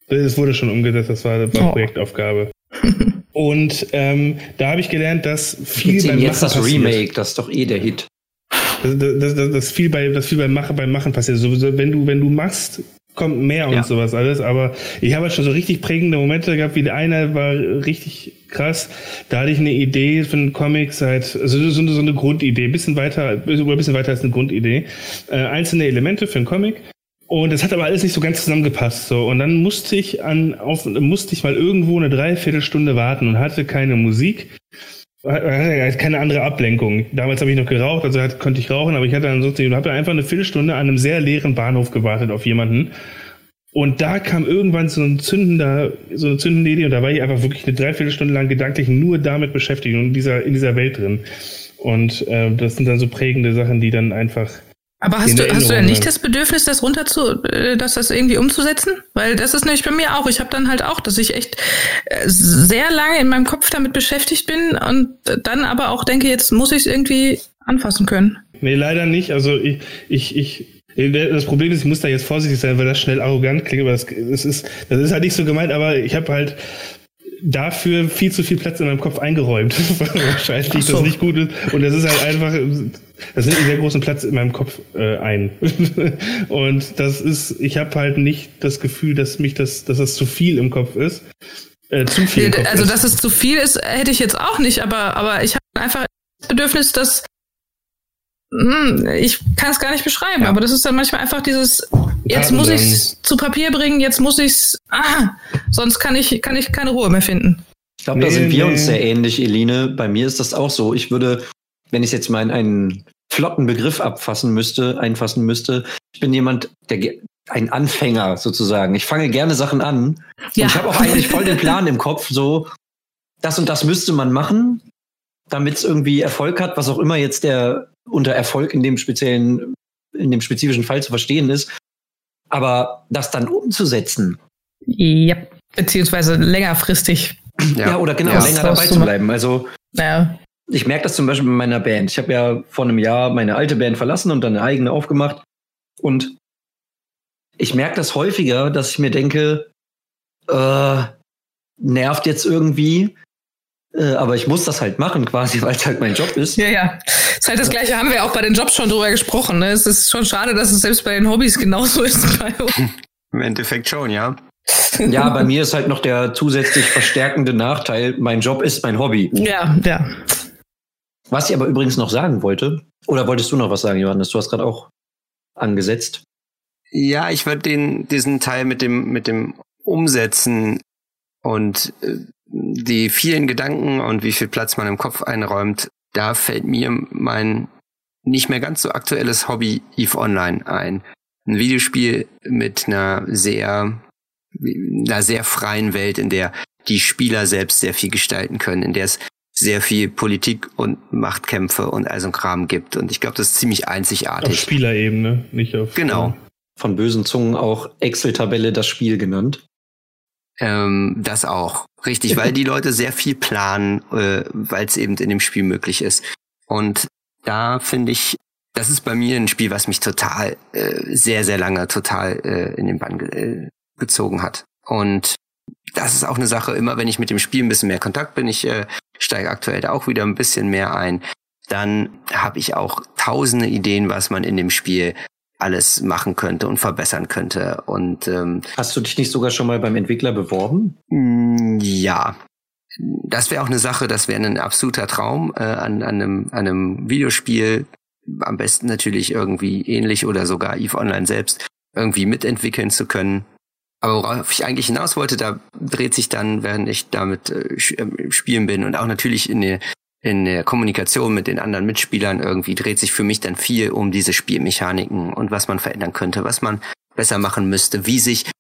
Es wurde schon umgesetzt, das war, war oh. Projektaufgabe. Und ähm, da habe ich gelernt, dass viel beim jetzt Machen das Remake, das ist doch eh der Hit. Das, das, das, das viel bei das viel beim Machen beim Machen passiert. So, wenn du wenn du machst, kommt mehr und ja. sowas alles. Aber ich habe halt schon so richtig prägende Momente gehabt, wie der eine war richtig krass. Da hatte ich eine Idee für einen Comic seit, also so, so eine Grundidee, bisschen weiter, oder ein bisschen weiter als eine Grundidee. Äh, einzelne Elemente für einen Comic. Und das hat aber alles nicht so ganz zusammengepasst. So. Und dann musste ich an, auf, musste ich mal irgendwo eine Dreiviertelstunde warten und hatte keine Musik. Hatte keine andere Ablenkung. Damals habe ich noch geraucht, also hat, konnte ich rauchen, aber ich hatte ansonsten, habe einfach eine Viertelstunde an einem sehr leeren Bahnhof gewartet auf jemanden. Und da kam irgendwann so ein zündender, so eine zündende Idee und da war ich einfach wirklich eine Dreiviertelstunde lang gedanklich nur damit beschäftigt und in dieser, in dieser Welt drin. Und äh, das sind dann so prägende Sachen, die dann einfach aber hast du, hast du denn nicht das Bedürfnis, das runter zu, äh, das, das irgendwie umzusetzen? Weil das ist nämlich bei mir auch. Ich habe dann halt auch, dass ich echt äh, sehr lange in meinem Kopf damit beschäftigt bin und dann aber auch denke, jetzt muss ich es irgendwie anfassen können. Nee, leider nicht. Also ich, ich, ich, das Problem ist, ich muss da jetzt vorsichtig sein, weil das schnell arrogant klingt, aber das, das ist, das ist halt nicht so gemeint, aber ich habe halt dafür viel zu viel Platz in meinem Kopf eingeräumt. Wahrscheinlich, so. das nicht gut ist. Und das ist halt einfach, das nimmt einen sehr großen Platz in meinem Kopf äh, ein. und das ist, ich habe halt nicht das Gefühl, dass mich das, dass das zu viel im Kopf ist. Äh, zu viel. also, ist. dass es zu viel ist, hätte ich jetzt auch nicht, aber, aber ich habe einfach das Bedürfnis, dass hm, ich kann es gar nicht beschreiben, ja. aber das ist dann manchmal einfach dieses, jetzt muss ich es zu Papier bringen, jetzt muss ich es, ah, sonst kann ich, kann ich keine Ruhe mehr finden. Ich glaube, nee, da sind wir nee. uns sehr ähnlich, Eline. Bei mir ist das auch so. Ich würde, wenn ich jetzt mal in einen flotten Begriff abfassen müsste, einfassen müsste, ich bin jemand, der ein Anfänger sozusagen. Ich fange gerne Sachen an. Ja. Und ich habe auch eigentlich voll den Plan im Kopf, so, das und das müsste man machen, damit es irgendwie Erfolg hat, was auch immer jetzt der unter Erfolg in dem speziellen, in dem spezifischen Fall zu verstehen ist. Aber das dann umzusetzen. Ja, beziehungsweise längerfristig. Ja, ja oder genau, ja, länger dabei zu bleiben. Also, ja. ich merke das zum Beispiel bei meiner Band. Ich habe ja vor einem Jahr meine alte Band verlassen und dann eine eigene aufgemacht. Und ich merke das häufiger, dass ich mir denke, äh, nervt jetzt irgendwie, äh, aber ich muss das halt machen, quasi, weil es halt mein Job ist. Ja, ja. Ist halt das Gleiche, haben wir auch bei den Jobs schon drüber gesprochen. Ne? Es ist schon schade, dass es selbst bei den Hobbys genauso ist. Im Endeffekt schon, ja. Ja, bei mir ist halt noch der zusätzlich verstärkende Nachteil, mein Job ist mein Hobby. Ja, ja. Was ich aber übrigens noch sagen wollte, oder wolltest du noch was sagen, Johannes? Du hast gerade auch angesetzt. Ja, ich würde den diesen Teil mit dem mit dem Umsetzen und äh, die vielen Gedanken und wie viel Platz man im Kopf einräumt, da fällt mir mein nicht mehr ganz so aktuelles Hobby Eve Online ein. Ein Videospiel mit einer sehr, einer sehr freien Welt, in der die Spieler selbst sehr viel gestalten können, in der es sehr viel Politik und Machtkämpfe und all so Kram gibt. Und ich glaube, das ist ziemlich einzigartig. Auf Spielerebene, nicht auf. Genau. Von bösen Zungen auch Excel-Tabelle das Spiel genannt. Ähm, das auch. Richtig, weil die Leute sehr viel planen, äh, weil es eben in dem Spiel möglich ist. Und da finde ich, das ist bei mir ein Spiel, was mich total, äh, sehr, sehr lange total äh, in den Bann ge äh, gezogen hat. Und das ist auch eine Sache, immer wenn ich mit dem Spiel ein bisschen mehr Kontakt bin, ich äh, steige aktuell da auch wieder ein bisschen mehr ein, dann habe ich auch tausende Ideen, was man in dem Spiel alles machen könnte und verbessern könnte. Und ähm, hast du dich nicht sogar schon mal beim Entwickler beworben? Mm, ja. Das wäre auch eine Sache, das wäre ein absoluter Traum äh, an, an, einem, an einem Videospiel, am besten natürlich irgendwie ähnlich oder sogar Eve Online selbst irgendwie mitentwickeln zu können. Aber worauf ich eigentlich hinaus wollte, da dreht sich dann, während ich damit äh, äh spielen bin und auch natürlich in der in der Kommunikation mit den anderen Mitspielern irgendwie dreht sich für mich dann viel um diese Spielmechaniken und was man verändern könnte, was man besser machen müsste, wie sich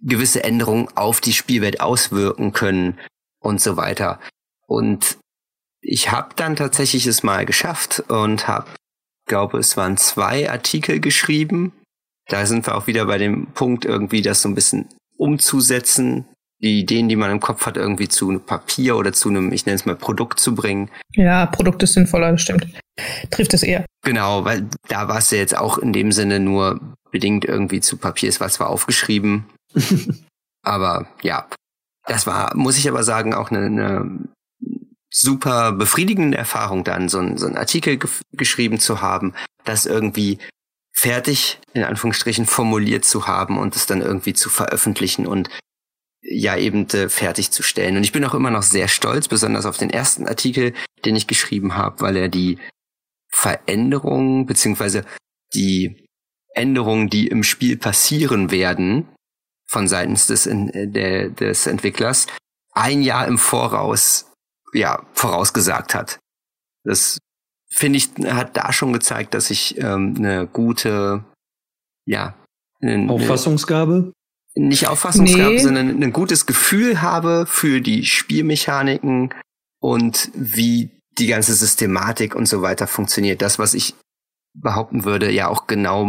gewisse Änderungen auf die Spielwelt auswirken können und so weiter. Und ich habe dann tatsächlich es mal geschafft und habe, glaube es waren zwei Artikel geschrieben. Da sind wir auch wieder bei dem Punkt irgendwie, das so ein bisschen umzusetzen die Ideen, die man im Kopf hat, irgendwie zu Papier oder zu einem, ich nenne es mal Produkt zu bringen. Ja, Produkt ist sinnvoller, das stimmt. Trifft es eher. Genau, weil da war es ja jetzt auch in dem Sinne nur bedingt irgendwie zu Papier. Es war zwar aufgeschrieben, aber ja, das war, muss ich aber sagen, auch eine, eine super befriedigende Erfahrung dann, so, ein, so einen Artikel geschrieben zu haben, das irgendwie fertig, in Anführungsstrichen, formuliert zu haben und es dann irgendwie zu veröffentlichen und ja eben äh, fertigzustellen. Und ich bin auch immer noch sehr stolz, besonders auf den ersten Artikel, den ich geschrieben habe, weil er die Veränderungen beziehungsweise die Änderungen, die im Spiel passieren werden, von seitens des, äh, der, des Entwicklers, ein Jahr im Voraus ja vorausgesagt hat. Das finde ich hat da schon gezeigt, dass ich ähm, eine gute ja eine, Auffassungsgabe nicht Auffassungsgabe, nee. sondern ein gutes Gefühl habe für die Spielmechaniken und wie die ganze Systematik und so weiter funktioniert. Das, was ich behaupten würde, ja auch genau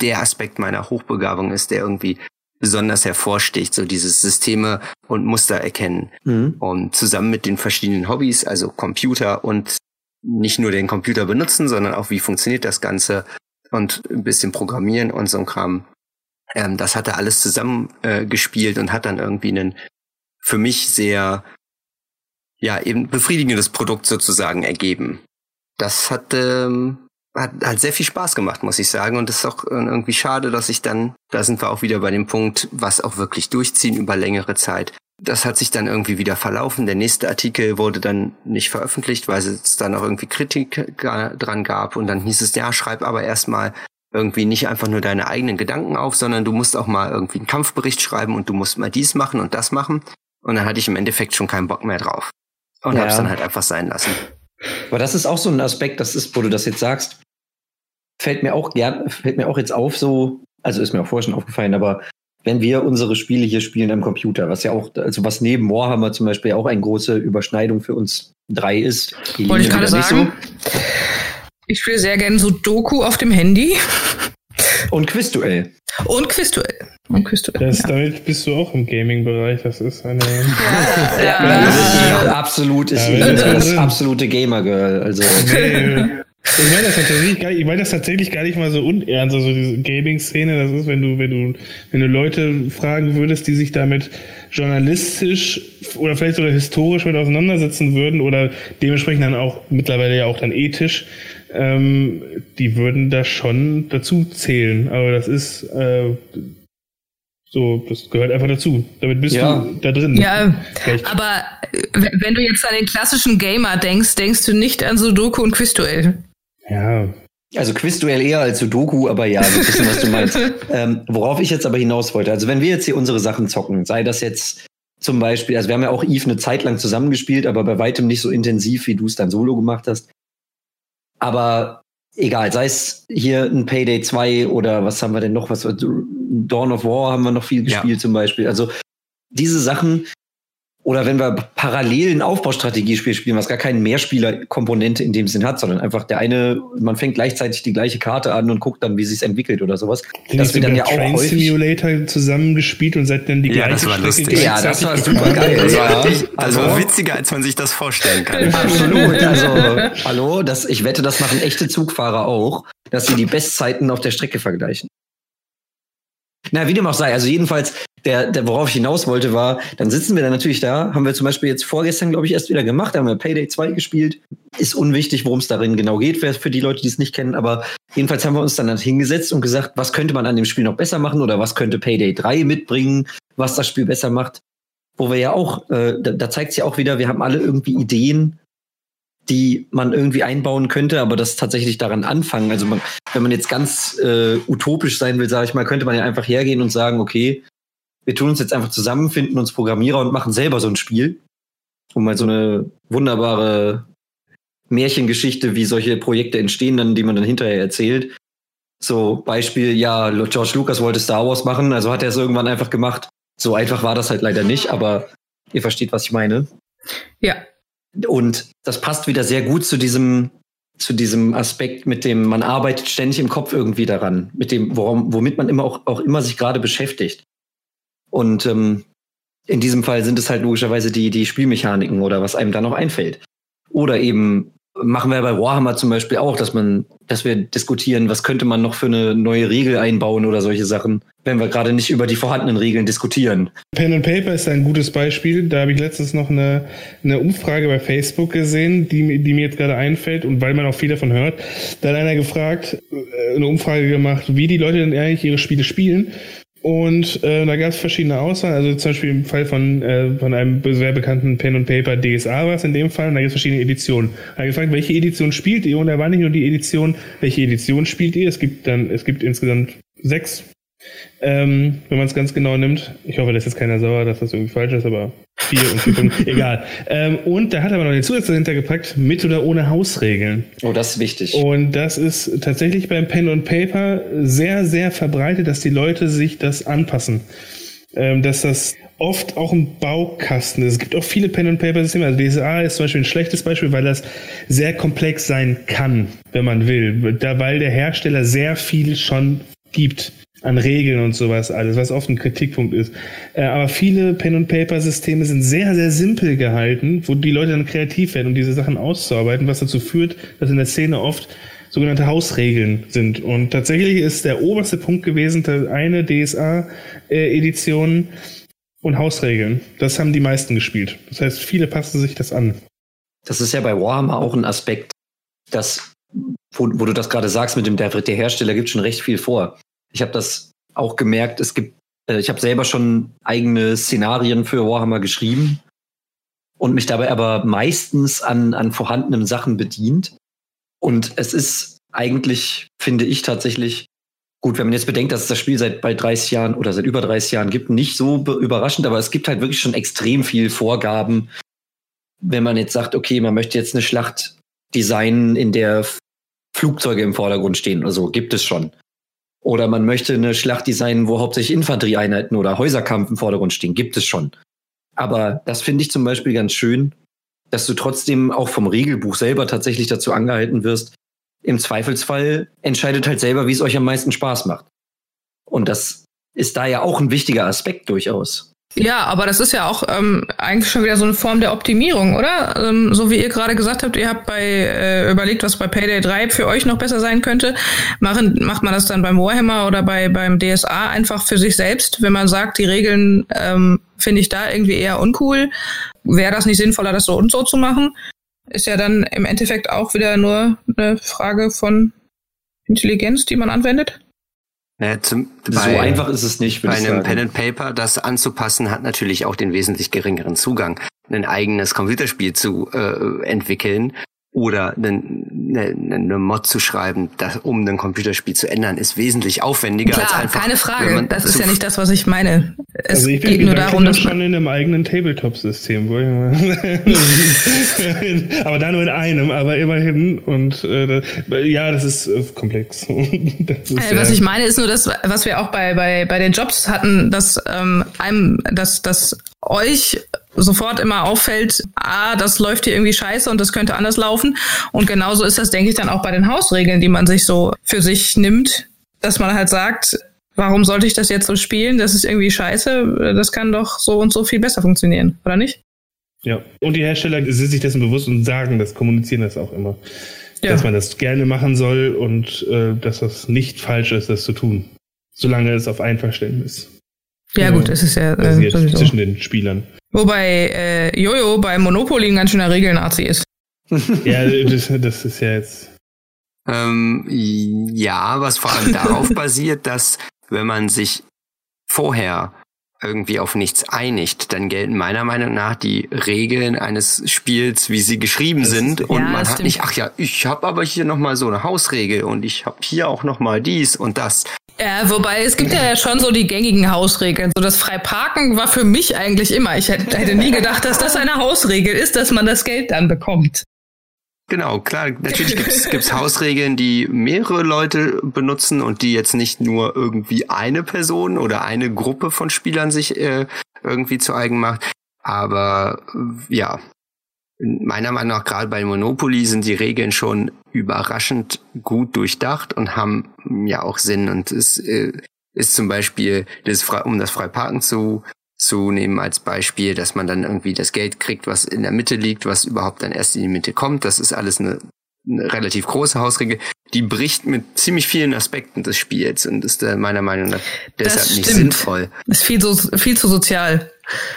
der Aspekt meiner Hochbegabung ist, der irgendwie besonders hervorsticht, so dieses Systeme und Muster erkennen. Mhm. Und zusammen mit den verschiedenen Hobbys, also Computer und nicht nur den Computer benutzen, sondern auch wie funktioniert das Ganze und ein bisschen programmieren und so ein Kram, ähm, das hat er alles zusammen äh, und hat dann irgendwie einen für mich sehr ja eben befriedigendes Produkt sozusagen ergeben. Das hat ähm, hat, hat sehr viel Spaß gemacht, muss ich sagen. Und es ist auch irgendwie schade, dass ich dann, da sind wir auch wieder bei dem Punkt, was auch wirklich durchziehen über längere Zeit. Das hat sich dann irgendwie wieder verlaufen. Der nächste Artikel wurde dann nicht veröffentlicht, weil es dann auch irgendwie Kritik dran gab. Und dann hieß es, ja, schreib aber erstmal irgendwie nicht einfach nur deine eigenen Gedanken auf, sondern du musst auch mal irgendwie einen Kampfbericht schreiben und du musst mal dies machen und das machen. Und dann hatte ich im Endeffekt schon keinen Bock mehr drauf. Und ja. hab's dann halt einfach sein lassen. Aber das ist auch so ein Aspekt, das ist, wo du das jetzt sagst, fällt mir auch gern, fällt mir auch jetzt auf, so, also ist mir auch vorher schon aufgefallen, aber wenn wir unsere Spiele hier spielen am Computer, was ja auch, also was neben Warhammer zum Beispiel auch eine große Überschneidung für uns drei ist. Wollte ich gerade sagen. So. Ich spiele sehr gerne so Doku auf dem Handy. Und Quizduell. Und Quizduell. Und Quizduell. Das, ja. Damit bist du auch im Gaming-Bereich. Das ist eine. Ja, ja, ja. absolut ist ja, das absolute Gamer-Girl. Also. Nee, ich meine das tatsächlich gar, ich meine das tatsächlich gar nicht mal so unernst, also diese Gaming-Szene, das ist, wenn du, wenn du, wenn du Leute fragen würdest, die sich damit journalistisch oder vielleicht sogar historisch mit auseinandersetzen würden oder dementsprechend dann auch mittlerweile ja auch dann ethisch, ähm, die würden da schon dazu zählen. Aber das ist äh, so, das gehört einfach dazu. Damit bist ja. du da drin. Ja, Vielleicht. aber wenn du jetzt an den klassischen Gamer denkst, denkst du nicht an Sudoku und Quizduell. Ja. Also Quizduell eher als Sudoku, aber ja, wir wissen, was du meinst. ähm, worauf ich jetzt aber hinaus wollte, also wenn wir jetzt hier unsere Sachen zocken, sei das jetzt zum Beispiel, also wir haben ja auch Eve eine Zeit lang zusammengespielt, aber bei weitem nicht so intensiv, wie du es dann solo gemacht hast. Aber egal, sei es hier ein Payday 2 oder was haben wir denn noch, was Dawn of War haben wir noch viel gespielt ja. zum Beispiel. Also diese Sachen, oder wenn wir parallel ein Aufbaustrategiespiel spielen, was gar keine Mehrspielerkomponente in dem Sinn hat, sondern einfach der eine, man fängt gleichzeitig die gleiche Karte an und guckt dann, wie sich entwickelt oder sowas. Den das wird dann ja auch Train häufig Simulator zusammengespielt und seid dann die ja, gleiche das war lustig. Ja, das war super geil. Das, war, das also, war witziger, als man sich das vorstellen kann. Absolut. Also, hallo, das, ich wette, das machen echte Zugfahrer auch, dass sie die Bestzeiten auf der Strecke vergleichen. Na, wie dem auch sei. Also jedenfalls, der, der, worauf ich hinaus wollte, war, dann sitzen wir dann natürlich da, haben wir zum Beispiel jetzt vorgestern, glaube ich, erst wieder gemacht, haben wir Payday 2 gespielt. Ist unwichtig, worum es darin genau geht, für die Leute, die es nicht kennen, aber jedenfalls haben wir uns dann halt hingesetzt und gesagt, was könnte man an dem Spiel noch besser machen oder was könnte Payday 3 mitbringen, was das Spiel besser macht. Wo wir ja auch, äh, da, da zeigt es ja auch wieder, wir haben alle irgendwie Ideen, die man irgendwie einbauen könnte, aber das tatsächlich daran anfangen. Also man, wenn man jetzt ganz äh, utopisch sein will, sage ich mal, könnte man ja einfach hergehen und sagen, okay, wir tun uns jetzt einfach zusammen, finden uns Programmierer und machen selber so ein Spiel. Um mal so eine wunderbare Märchengeschichte, wie solche Projekte entstehen, dann, die man dann hinterher erzählt. So Beispiel, ja, George Lucas wollte Star Wars machen, also hat er es irgendwann einfach gemacht. So einfach war das halt leider nicht, aber ihr versteht, was ich meine. Ja, und das passt wieder sehr gut zu diesem, zu diesem Aspekt, mit dem man arbeitet ständig im Kopf irgendwie daran, mit dem, worum, womit man immer auch, auch immer sich gerade beschäftigt. Und ähm, in diesem Fall sind es halt logischerweise die, die Spielmechaniken oder was einem da noch einfällt. Oder eben machen wir bei Warhammer zum Beispiel auch, dass man, dass wir diskutieren, was könnte man noch für eine neue Regel einbauen oder solche Sachen, wenn wir gerade nicht über die vorhandenen Regeln diskutieren. Pen and Paper ist ein gutes Beispiel. Da habe ich letztens noch eine, eine Umfrage bei Facebook gesehen, die, die mir jetzt gerade einfällt und weil man auch viel davon hört. Da hat einer gefragt, äh, eine Umfrage gemacht, wie die Leute denn eigentlich ihre Spiele spielen. Und äh, da gab es verschiedene Aussagen, also zum Beispiel im Fall von, äh, von einem sehr bekannten Pen and Paper DSA war es in dem Fall, und da gibt es verschiedene Editionen. Hat gefragt, welche Edition spielt ihr? Und da war nicht nur die Edition, welche Edition spielt ihr? Es gibt dann, es gibt insgesamt sechs ähm, wenn man es ganz genau nimmt. Ich hoffe, dass jetzt keiner sauer, dass das irgendwie falsch ist, aber vier und vier Punkte, egal. Ähm, und da hat er aber noch den Zusatz dahinter gepackt, mit oder ohne Hausregeln. Oh, das ist wichtig. Und das ist tatsächlich beim Pen und Paper sehr, sehr verbreitet, dass die Leute sich das anpassen. Ähm, dass das oft auch ein Baukasten ist. Es gibt auch viele Pen and Paper Systeme. Also DSA ist zum Beispiel ein schlechtes Beispiel, weil das sehr komplex sein kann, wenn man will. Da, weil der Hersteller sehr viel schon gibt an Regeln und sowas alles, was oft ein Kritikpunkt ist. Äh, aber viele Pen-and-Paper-Systeme sind sehr, sehr simpel gehalten, wo die Leute dann kreativ werden, um diese Sachen auszuarbeiten, was dazu führt, dass in der Szene oft sogenannte Hausregeln sind. Und tatsächlich ist der oberste Punkt gewesen, eine DSA-Edition und Hausregeln. Das haben die meisten gespielt. Das heißt, viele passen sich das an. Das ist ja bei Warhammer auch ein Aspekt, dass, wo, wo du das gerade sagst, mit dem der, der Hersteller gibt schon recht viel vor. Ich habe das auch gemerkt, es gibt, äh, ich habe selber schon eigene Szenarien für Warhammer geschrieben und mich dabei aber meistens an, an vorhandenen Sachen bedient. Und es ist eigentlich, finde ich tatsächlich, gut, wenn man jetzt bedenkt, dass es das Spiel seit bald 30 Jahren oder seit über 30 Jahren gibt, nicht so überraschend, aber es gibt halt wirklich schon extrem viel Vorgaben. Wenn man jetzt sagt, okay, man möchte jetzt eine Schlacht designen, in der Flugzeuge im Vordergrund stehen oder so, gibt es schon. Oder man möchte eine Schlacht designen, wo hauptsächlich Infanterieeinheiten oder Häuserkampf im Vordergrund stehen. Gibt es schon. Aber das finde ich zum Beispiel ganz schön, dass du trotzdem auch vom Regelbuch selber tatsächlich dazu angehalten wirst, im Zweifelsfall entscheidet halt selber, wie es euch am meisten Spaß macht. Und das ist da ja auch ein wichtiger Aspekt durchaus. Ja, aber das ist ja auch ähm, eigentlich schon wieder so eine Form der Optimierung, oder? Ähm, so wie ihr gerade gesagt habt, ihr habt bei äh, überlegt, was bei Payday 3 für euch noch besser sein könnte. Machen, macht man das dann beim Warhammer oder bei beim DSA einfach für sich selbst, wenn man sagt, die Regeln ähm, finde ich da irgendwie eher uncool. Wäre das nicht sinnvoller, das so und so zu machen? Ist ja dann im Endeffekt auch wieder nur eine Frage von Intelligenz, die man anwendet. Ja, zum, so einfach ist es nicht. Bei einem Pen and Paper, das anzupassen, hat natürlich auch den wesentlich geringeren Zugang, ein eigenes Computerspiel zu äh, entwickeln oder eine, eine, eine Mod zu schreiben, das, um ein Computerspiel zu ändern, ist wesentlich aufwendiger Klar, als einfach. keine Frage. Das ist ja nicht das, was ich meine. Es also ich geht nur darum, dass schon in einem eigenen Tabletop-System, aber da nur in einem, aber immerhin und äh, ja, das ist äh, komplex. das ist, also, was ich meine, ist nur das, was wir auch bei bei bei den Jobs hatten, dass ähm, einem, dass dass euch sofort immer auffällt, ah, das läuft hier irgendwie scheiße und das könnte anders laufen. Und genauso ist das, denke ich, dann auch bei den Hausregeln, die man sich so für sich nimmt, dass man halt sagt, warum sollte ich das jetzt so spielen? Das ist irgendwie scheiße. Das kann doch so und so viel besser funktionieren, oder nicht? Ja, und die Hersteller sind sich dessen bewusst und sagen das, kommunizieren das auch immer. Ja. Dass man das gerne machen soll und äh, dass das nicht falsch ist, das zu tun. Solange es auf Einverständnis. Ja, gut, es ist ja äh, zwischen den Spielern. Wobei äh, Jojo bei Monopoly ein ganz schöner Regelnazi ist. ja, das, das ist ja jetzt. Ähm, ja, was vor allem darauf basiert, dass wenn man sich vorher irgendwie auf nichts einigt, dann gelten meiner Meinung nach die Regeln eines Spiels, wie sie geschrieben das, sind und ja, man hat stimmt. nicht, ach ja, ich habe aber hier noch mal so eine Hausregel und ich habe hier auch noch mal dies und das. Ja, wobei es gibt ja schon so die gängigen Hausregeln. So das Freiparken war für mich eigentlich immer. Ich hätte, hätte nie gedacht, dass das eine Hausregel ist, dass man das Geld dann bekommt. Genau, klar. Natürlich gibt's gibt's Hausregeln, die mehrere Leute benutzen und die jetzt nicht nur irgendwie eine Person oder eine Gruppe von Spielern sich äh, irgendwie zu eigen macht. Aber ja, meiner Meinung nach gerade bei Monopoly sind die Regeln schon überraschend gut durchdacht und haben ja auch Sinn. Und es äh, ist zum Beispiel, das, um das Freiparken zu, zu nehmen als Beispiel, dass man dann irgendwie das Geld kriegt, was in der Mitte liegt, was überhaupt dann erst in die Mitte kommt. Das ist alles eine, eine relativ große Hausregel. Die bricht mit ziemlich vielen Aspekten des Spiels und ist äh, meiner Meinung nach deshalb nicht sinnvoll. Ist viel, so, viel zu sozial.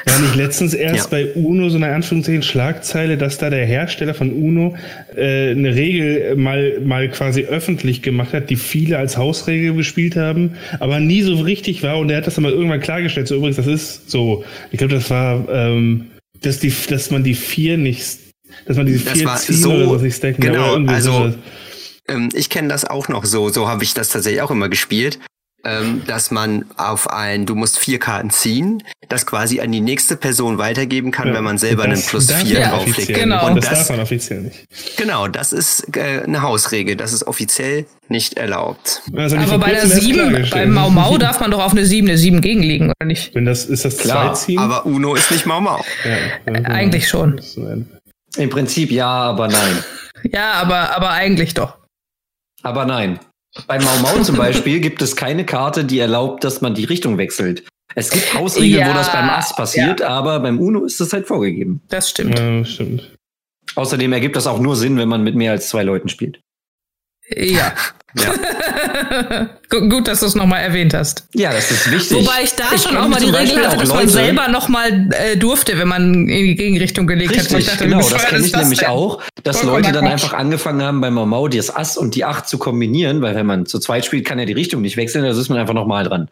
War nicht letztens erst ja. bei UNO so eine Anführungszeichen Schlagzeile, dass da der Hersteller von UNO äh, eine Regel mal, mal quasi öffentlich gemacht hat, die viele als Hausregel gespielt haben, aber nie so richtig war und er hat das dann mal irgendwann klargestellt. So übrigens, das ist so. Ich glaube, das war, ähm, dass, die, dass man die vier nicht, dass man diese vier das ziehen so, oder was nicht stacken. Genau, also ähm, ich kenne das auch noch so. So habe ich das tatsächlich auch immer gespielt ähm, dass man auf ein, du musst vier Karten ziehen, das quasi an die nächste Person weitergeben kann, ja, wenn man selber einen plus vier drauflegt. Genau. Und das, das, darf man offiziell nicht. Genau, das ist äh, eine Hausregel, das ist offiziell nicht erlaubt. Also Aber bei der sieben, beim Mau Mau darf man doch auf eine sieben, eine sieben gegenlegen, oder nicht? Wenn das, ist das Klar, zwei ziehen? aber Uno ist nicht Mau Mau. Ja, äh, eigentlich schon. Im Prinzip ja, aber nein. ja, aber, aber eigentlich doch. Aber nein. Bei Mau Mau zum Beispiel gibt es keine Karte, die erlaubt, dass man die Richtung wechselt. Es gibt Hausregeln, ja, wo das beim Ass passiert, ja. aber beim Uno ist das halt vorgegeben. Das stimmt. Ja, stimmt. Außerdem ergibt das auch nur Sinn, wenn man mit mehr als zwei Leuten spielt. Ja. ja. Gut, dass du es nochmal erwähnt hast. Ja, das ist wichtig. Wobei ich da ich schon auch mal die Regel hatte, dass Leute, man selber nochmal äh, durfte, wenn man in die Gegenrichtung gelegt richtig, hat. Ich dachte, genau, das kenne ich nämlich denn? auch, dass Vollkommen Leute dann Quatsch. einfach angefangen haben, bei Mau das Ass und die Acht zu kombinieren, weil wenn man zu zweit spielt, kann ja die Richtung nicht wechseln, da ist man einfach nochmal dran.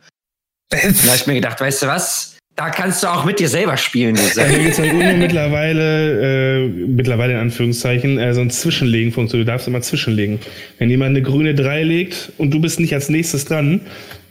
da habe ich mir gedacht, weißt du was? Da kannst du auch mit dir selber spielen. Also halt mittlerweile, äh, mittlerweile in Anführungszeichen, äh, so ein Zwischenlegen-Funktion. Du darfst immer zwischenlegen. Wenn jemand eine grüne 3 legt und du bist nicht als nächstes dran,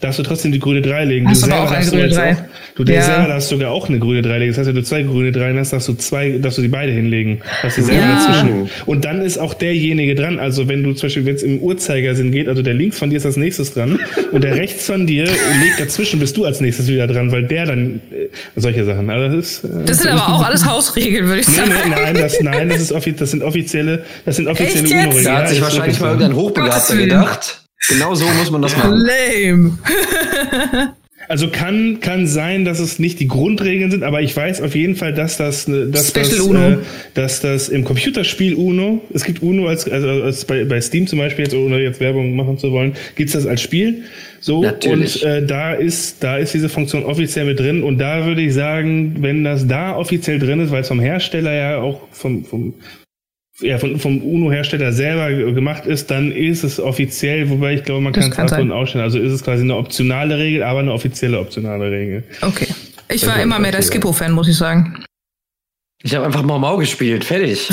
darfst du trotzdem die grüne 3 legen. Hast du aber auch eine grüne 3. Auch, du ja. selber darfst sogar auch eine grüne 3 legen. Das heißt, wenn du zwei grüne 3 hast, darfst du zwei, darfst du die beide hinlegen. Darfst du selber ja. dazwischen. Und dann ist auch derjenige dran. Also wenn du zum Beispiel, wenn es im Uhrzeigersinn geht, also der links von dir ist als nächstes dran und der rechts von dir legt dazwischen, bist du als nächstes wieder dran, weil der dann äh, solche Sachen. Also das ist, äh, das sind aber auch alles Hausregeln, würde ich sagen. Nee, nee, nein, das, nein, das, ist das sind offizielle, das sind offizielle UNO-Regeln. Da hat sich wahrscheinlich mal irgendein Hochbegabter gedacht. Genau so muss man das machen. Lame. Also kann, kann sein, dass es nicht die Grundregeln sind, aber ich weiß auf jeden Fall, dass das, äh, dass das, äh, dass das im Computerspiel Uno, es gibt Uno als, also als bei, bei Steam zum Beispiel, jetzt, ohne jetzt Werbung machen zu wollen, gibt's das als Spiel. So, Natürlich. und äh, da ist, da ist diese Funktion offiziell mit drin und da würde ich sagen, wenn das da offiziell drin ist, weil es vom Hersteller ja auch vom, vom, ja, von, vom UNO-Hersteller selber gemacht ist, dann ist es offiziell, wobei ich glaube, man kann es ab und ausstellen. Also ist es quasi eine optionale Regel, aber eine offizielle optionale Regel. Okay. Ich war immer mehr der Skippo-Fan, muss ich sagen. Ich habe einfach Mau Mau gespielt, fertig.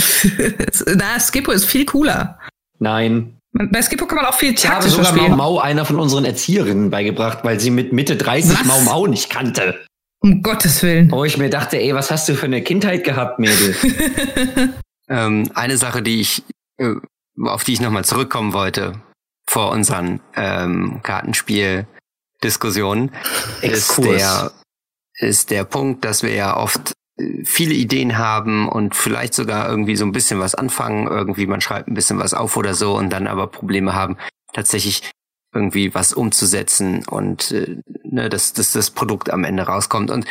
Na, Skippo ist viel cooler. Nein. Bei Skippo kann man auch viel taktischer spielen. Ich habe sogar Mau Mau einer von unseren Erzieherinnen beigebracht, weil sie mit Mitte 30 was? Mau Mau nicht kannte. Um Gottes Willen. Wo ich mir dachte, ey, was hast du für eine Kindheit gehabt, Mädel? Ähm, eine Sache, die ich, äh, auf die ich nochmal zurückkommen wollte vor unseren ähm, Kartenspiel-Diskussionen, ist der, ist der Punkt, dass wir ja oft äh, viele Ideen haben und vielleicht sogar irgendwie so ein bisschen was anfangen, irgendwie man schreibt ein bisschen was auf oder so und dann aber Probleme haben, tatsächlich irgendwie was umzusetzen und äh, ne, dass, dass das Produkt am Ende rauskommt. Und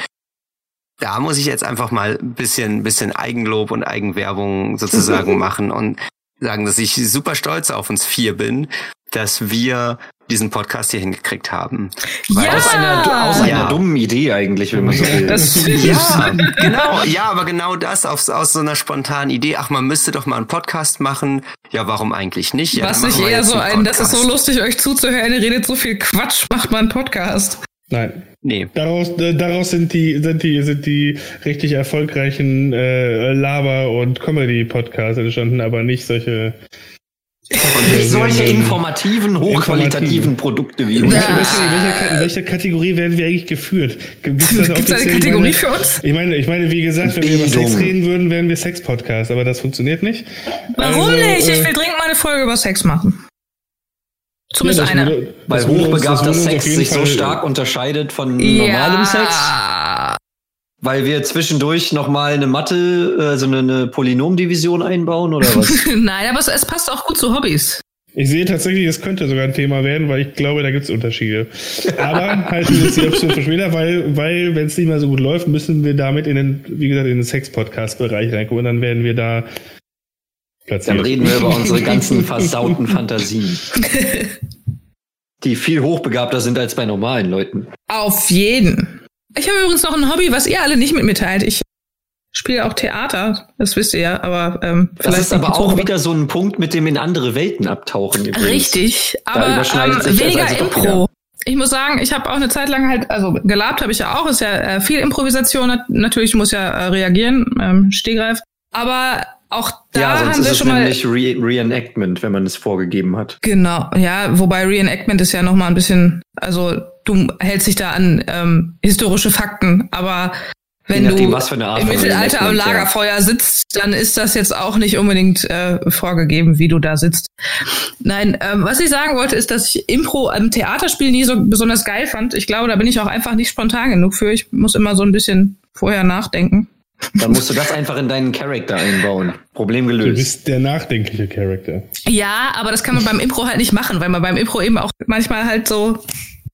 da muss ich jetzt einfach mal ein bisschen, bisschen Eigenlob und Eigenwerbung sozusagen machen und sagen, dass ich super stolz auf uns vier bin, dass wir diesen Podcast hier hingekriegt haben. Ja. Aus, einer, aus ja. einer dummen Idee eigentlich, wenn man so will. Das ja, genau. Ja, aber genau das aus, aus so einer spontanen Idee. Ach, man müsste doch mal einen Podcast machen. Ja, warum eigentlich nicht? Ja, Was nicht eher so ein, das ist so lustig, euch zuzuhören. Ihr redet so viel Quatsch, macht mal einen Podcast. Nein. Nee. Daraus, äh, daraus sind die, sind die, sind die richtig erfolgreichen äh, Laber- und Comedy-Podcasts entstanden, aber nicht solche. Und nicht solche informativen, hochqualitativen Produkte wie uns. Ja. Welche, welche, welche, Kategorie werden wir eigentlich geführt? Gibt es eine Kategorie für uns? Ich meine, ich meine, wie gesagt, wenn wir über Sex reden würden, wären wir Sex-Podcast, aber das funktioniert nicht. Warum also, nicht? Ich äh, will dringend mal eine Folge über Sex machen. Zumindest ja, einer. Weil hochbegabter Sex sich so stark unterscheidet von ja. normalem Sex. Weil wir zwischendurch nochmal eine Mathe, also eine, eine Polynomdivision einbauen oder was? Nein, aber es, passt auch gut zu Hobbys. Ich sehe tatsächlich, es könnte sogar ein Thema werden, weil ich glaube, da gibt es Unterschiede. Aber halten wir es die Option für später, weil, weil wenn es nicht mehr so gut läuft, müssen wir damit in den, wie gesagt, in den Sex-Podcast-Bereich reingucken und dann werden wir da platziert. Dann reden wir über unsere ganzen versauten Fantasien. die viel hochbegabter sind als bei normalen Leuten. Auf jeden. Ich habe übrigens noch ein Hobby, was ihr alle nicht mit mir teilt. Ich spiele auch Theater, das wisst ihr ja, aber ähm, das ist aber auch wieder so ein Punkt mit dem in andere Welten abtauchen. Übrigens. Richtig, aber ähm, weniger also Impro. Ich muss sagen, ich habe auch eine Zeit lang halt, also gelabt habe ich ja auch, ist ja äh, viel Improvisation, natürlich muss ja äh, reagieren, ähm, Stehgreif. Aber auch da ja, sonst haben wir ist schon es mal nämlich Re Reenactment, wenn man es vorgegeben hat. Genau, ja, wobei Reenactment ist ja noch mal ein bisschen, also du hältst dich da an ähm, historische Fakten, aber wenn nachdem, du im Mittelalter am Lagerfeuer ja. sitzt, dann ist das jetzt auch nicht unbedingt äh, vorgegeben, wie du da sitzt. Nein, ähm, was ich sagen wollte, ist, dass ich Impro am Theaterspiel nie so besonders geil fand. Ich glaube, da bin ich auch einfach nicht spontan genug für. Ich muss immer so ein bisschen vorher nachdenken. Dann musst du das einfach in deinen Charakter einbauen. Problem gelöst. Du bist der nachdenkliche Charakter. Ja, aber das kann man beim Impro halt nicht machen, weil man beim Impro eben auch manchmal halt so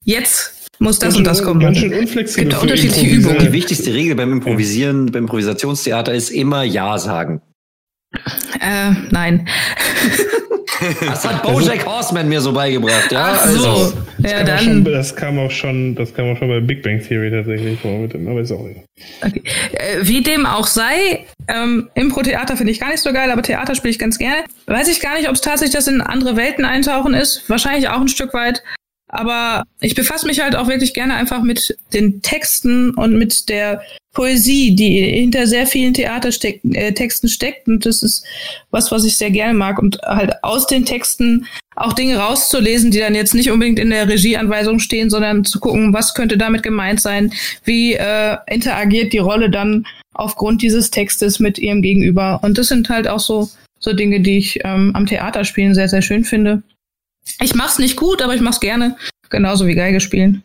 jetzt muss das und das kommen. Ganz schön unflexibel. Gibt unterschiedliche Übungen. Die wichtigste Regel beim Improvisieren, beim Improvisationstheater ist immer Ja sagen. Äh, nein. Das hat Bojack Horseman mir so beigebracht, ja. Ach so. Also. Das, ja, kam dann. Schon, das kam auch schon, das kam auch schon bei Big Bang Theory tatsächlich vor, mit dem, aber ist auch nicht. Okay. Äh, wie dem auch sei, ähm, Impro-Theater finde ich gar nicht so geil, aber Theater spiele ich ganz gerne. Weiß ich gar nicht, ob es tatsächlich das in andere Welten eintauchen ist. Wahrscheinlich auch ein Stück weit. Aber ich befasse mich halt auch wirklich gerne einfach mit den Texten und mit der Poesie, die hinter sehr vielen Theatertexten äh, steckt. Und das ist was, was ich sehr gerne mag. Und halt aus den Texten auch Dinge rauszulesen, die dann jetzt nicht unbedingt in der Regieanweisung stehen, sondern zu gucken, was könnte damit gemeint sein, wie äh, interagiert die Rolle dann aufgrund dieses Textes mit ihrem Gegenüber. Und das sind halt auch so, so Dinge, die ich ähm, am Theaterspielen sehr, sehr schön finde. Ich mach's nicht gut, aber ich mach's gerne. Genauso wie Geige spielen.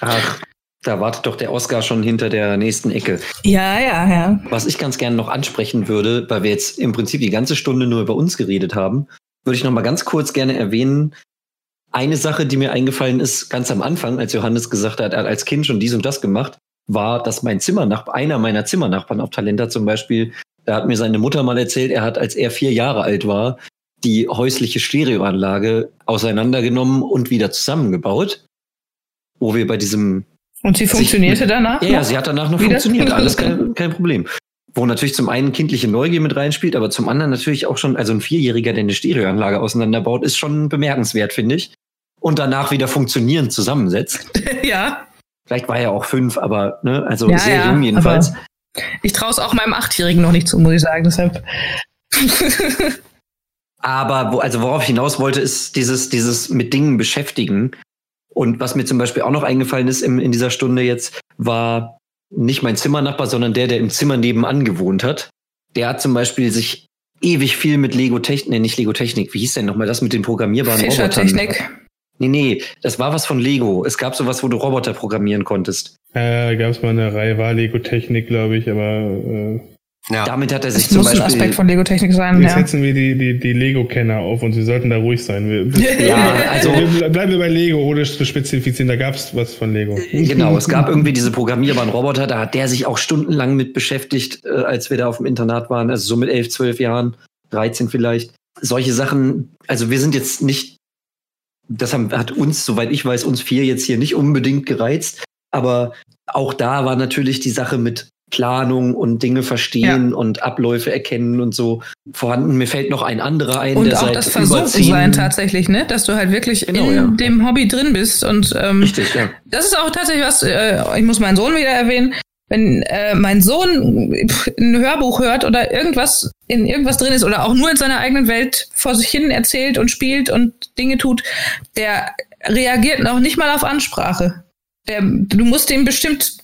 Ach, da wartet doch der Oscar schon hinter der nächsten Ecke. Ja, ja, ja. Was ich ganz gerne noch ansprechen würde, weil wir jetzt im Prinzip die ganze Stunde nur über uns geredet haben, würde ich noch mal ganz kurz gerne erwähnen. Eine Sache, die mir eingefallen ist, ganz am Anfang, als Johannes gesagt hat, er hat als Kind schon dies und das gemacht, war, dass mein Zimmernachbar, einer meiner Zimmernachbarn auf Talenta zum Beispiel, da hat mir seine Mutter mal erzählt, er hat, als er vier Jahre alt war, die häusliche Stereoanlage auseinandergenommen und wieder zusammengebaut, wo wir bei diesem und sie funktionierte mit, danach? Ja, noch? sie hat danach noch funktioniert, alles kein, kein Problem. Wo natürlich zum einen kindliche Neugier mit reinspielt, aber zum anderen natürlich auch schon, also ein Vierjähriger, der eine Stereoanlage auseinanderbaut, ist schon bemerkenswert, finde ich. Und danach wieder funktionierend zusammensetzt. ja. Vielleicht war er auch fünf, aber ne, also ja, sehr ja, jung jedenfalls. Ich traue es auch meinem Achtjährigen noch nicht zu, muss ich sagen. Deshalb. Aber wo, also worauf ich hinaus wollte, ist dieses, dieses mit Dingen beschäftigen. Und was mir zum Beispiel auch noch eingefallen ist im, in dieser Stunde jetzt, war nicht mein Zimmernachbar, sondern der, der im Zimmer nebenan gewohnt hat. Der hat zum Beispiel sich ewig viel mit Lego Technik, nee, nicht Lego Technik, wie hieß denn nochmal das mit den programmierbaren Fischer Robotern? Technik. Nee, nee, das war was von Lego. Es gab sowas, wo du Roboter programmieren konntest. Äh, gab es mal eine Reihe, war Lego Technik, glaube ich, aber äh, ja. Damit hat er sich das zum muss Beispiel. ein Aspekt von Lego Technik sein. Jetzt ja. setzen wir die, die, die Lego-Kenner auf und sie sollten da ruhig sein. Wir, ja, also. bleiben wir bei Lego, ohne zu spezifizieren. Da gab es was von Lego. Genau, es gab irgendwie diese programmierbaren Roboter, da hat der sich auch stundenlang mit beschäftigt, äh, als wir da auf dem Internat waren. Also so mit elf, zwölf Jahren, 13 vielleicht. Solche Sachen, also wir sind jetzt nicht, das haben, hat uns, soweit ich weiß, uns vier jetzt hier nicht unbedingt gereizt. Aber auch da war natürlich die Sache mit Planung und Dinge verstehen ja. und Abläufe erkennen und so vorhanden. Mir fällt noch ein anderer ein, und auch das Versuchen sein tatsächlich, ne, dass du halt wirklich genau, in ja. dem Hobby drin bist und ähm, Richtig, ja. Das ist auch tatsächlich was. Äh, ich muss meinen Sohn wieder erwähnen. Wenn äh, mein Sohn ein Hörbuch hört oder irgendwas in irgendwas drin ist oder auch nur in seiner eigenen Welt vor sich hin erzählt und spielt und Dinge tut, der reagiert noch nicht mal auf Ansprache. Der, du musst ihm bestimmt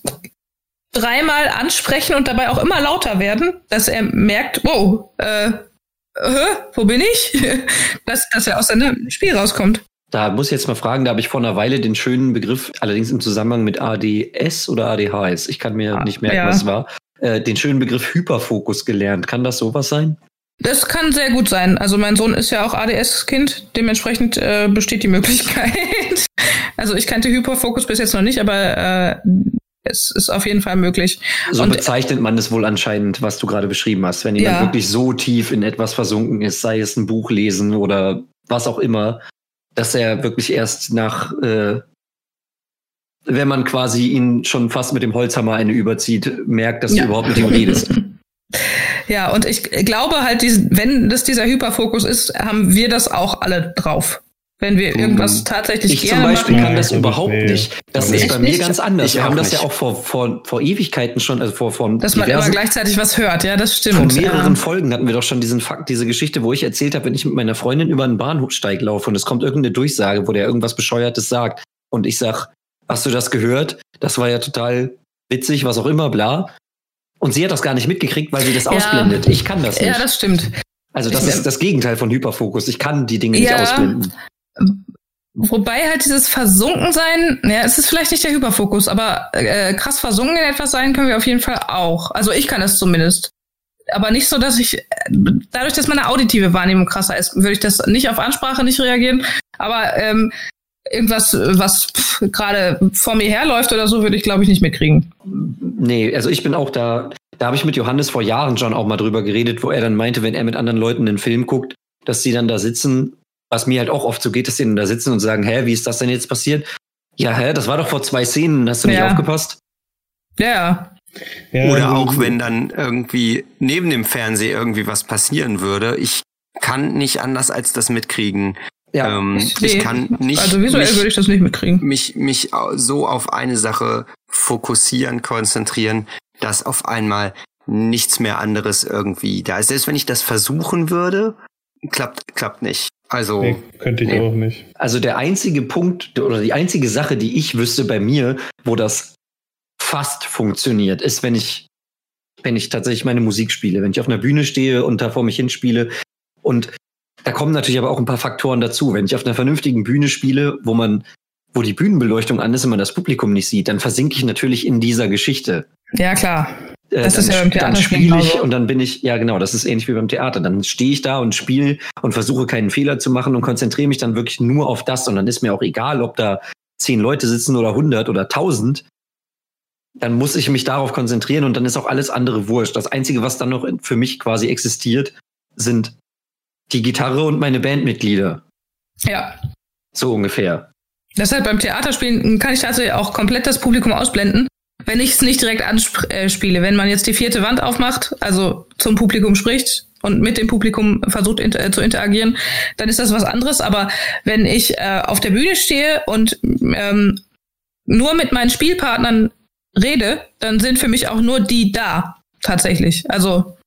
dreimal ansprechen und dabei auch immer lauter werden, dass er merkt, wow, äh, äh, wo bin ich? dass, dass er aus seinem Spiel rauskommt. Da muss ich jetzt mal fragen, da habe ich vor einer Weile den schönen Begriff, allerdings im Zusammenhang mit ADS oder ADHS, ich kann mir ah, nicht merken, ja. was es war, äh, den schönen Begriff Hyperfokus gelernt. Kann das sowas sein? Das kann sehr gut sein. Also mein Sohn ist ja auch ADS-Kind, dementsprechend äh, besteht die Möglichkeit. also ich kannte Hyperfokus bis jetzt noch nicht, aber äh, es ist auf jeden Fall möglich. So und, bezeichnet man es wohl anscheinend, was du gerade beschrieben hast, wenn jemand ja. wirklich so tief in etwas versunken ist, sei es ein Buch lesen oder was auch immer, dass er wirklich erst nach, äh, wenn man quasi ihn schon fast mit dem Holzhammer eine überzieht, merkt, dass ja. du überhaupt mit ihm redest. Ja, und ich glaube halt, wenn das dieser Hyperfokus ist, haben wir das auch alle drauf. Wenn wir irgendwas tatsächlich ich gerne zum Beispiel machen. kann das überhaupt nee. nicht. Das ist bei mir nicht? ganz anders. wir haben das ja auch vor, vor, vor Ewigkeiten schon, also vor, vor Dass man immer gleichzeitig was hört, ja, das stimmt. Vor mehreren ja. Folgen hatten wir doch schon diesen Fakt, diese Geschichte, wo ich erzählt habe, wenn ich mit meiner Freundin über einen Bahnhofsteig laufe und es kommt irgendeine Durchsage, wo der irgendwas Bescheuertes sagt und ich sag, hast du das gehört? Das war ja total witzig, was auch immer, bla. Und sie hat das gar nicht mitgekriegt, weil sie das ja. ausblendet. Ich kann das nicht. Ja, das stimmt. Also das ich, ist das Gegenteil von Hyperfokus. Ich kann die Dinge ja, nicht ausblenden. Wobei halt dieses Versunkensein, ja, es ist vielleicht nicht der Hyperfokus, aber äh, krass versunken in etwas sein können wir auf jeden Fall auch. Also ich kann es zumindest. Aber nicht so, dass ich, dadurch, dass meine auditive Wahrnehmung krasser ist, würde ich das nicht auf Ansprache nicht reagieren. Aber ähm, irgendwas, was gerade vor mir herläuft oder so, würde ich, glaube ich, nicht mitkriegen. Nee, also ich bin auch da, da habe ich mit Johannes vor Jahren schon auch mal drüber geredet, wo er dann meinte, wenn er mit anderen Leuten einen Film guckt, dass sie dann da sitzen, was mir halt auch oft so geht, dass sie dann da sitzen und sagen, hä, wie ist das denn jetzt passiert? Ja, hä, das war doch vor zwei Szenen, hast du nicht aufgepasst? Ja. ja. Oder auch wenn dann irgendwie neben dem Fernseher irgendwie was passieren würde, ich kann nicht anders als das mitkriegen. Ja, ähm, ich, ich kann nicht. Also visuell mich, würde ich das nicht mitkriegen. Mich, mich so auf eine Sache fokussieren, konzentrieren, dass auf einmal nichts mehr anderes irgendwie da ist. Selbst wenn ich das versuchen würde, klappt, klappt nicht. Also. Nee, könnte ich nee. auch nicht. Also der einzige Punkt oder die einzige Sache, die ich wüsste bei mir, wo das fast funktioniert, ist, wenn ich, wenn ich tatsächlich meine Musik spiele, wenn ich auf einer Bühne stehe und da vor mich hinspiele und da kommen natürlich aber auch ein paar Faktoren dazu. Wenn ich auf einer vernünftigen Bühne spiele, wo man, wo die Bühnenbeleuchtung an ist und man das Publikum nicht sieht, dann versinke ich natürlich in dieser Geschichte. Ja, klar. Äh, das ist ja beim Theater. Dann spiele ich und dann bin ich, ja genau, das ist ähnlich wie beim Theater. Dann stehe ich da und spiele und versuche keinen Fehler zu machen und konzentriere mich dann wirklich nur auf das. Und dann ist mir auch egal, ob da zehn Leute sitzen oder hundert oder tausend. Dann muss ich mich darauf konzentrieren und dann ist auch alles andere wurscht. Das Einzige, was dann noch für mich quasi existiert, sind die Gitarre und meine Bandmitglieder. Ja. So ungefähr. Deshalb beim Theaterspielen kann ich tatsächlich auch komplett das Publikum ausblenden, wenn ich es nicht direkt anspiele. Wenn man jetzt die vierte Wand aufmacht, also zum Publikum spricht und mit dem Publikum versucht inter äh, zu interagieren, dann ist das was anderes. Aber wenn ich äh, auf der Bühne stehe und ähm, nur mit meinen Spielpartnern rede, dann sind für mich auch nur die da tatsächlich. Also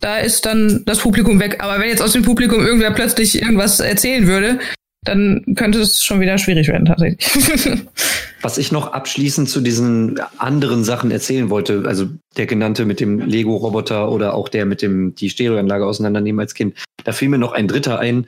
da ist dann das Publikum weg. Aber wenn jetzt aus dem Publikum irgendwer plötzlich irgendwas erzählen würde, dann könnte es schon wieder schwierig werden tatsächlich. Was ich noch abschließend zu diesen anderen Sachen erzählen wollte, also der genannte mit dem Lego-Roboter oder auch der mit dem die Stereoanlage auseinandernehmen als Kind, da fiel mir noch ein dritter ein,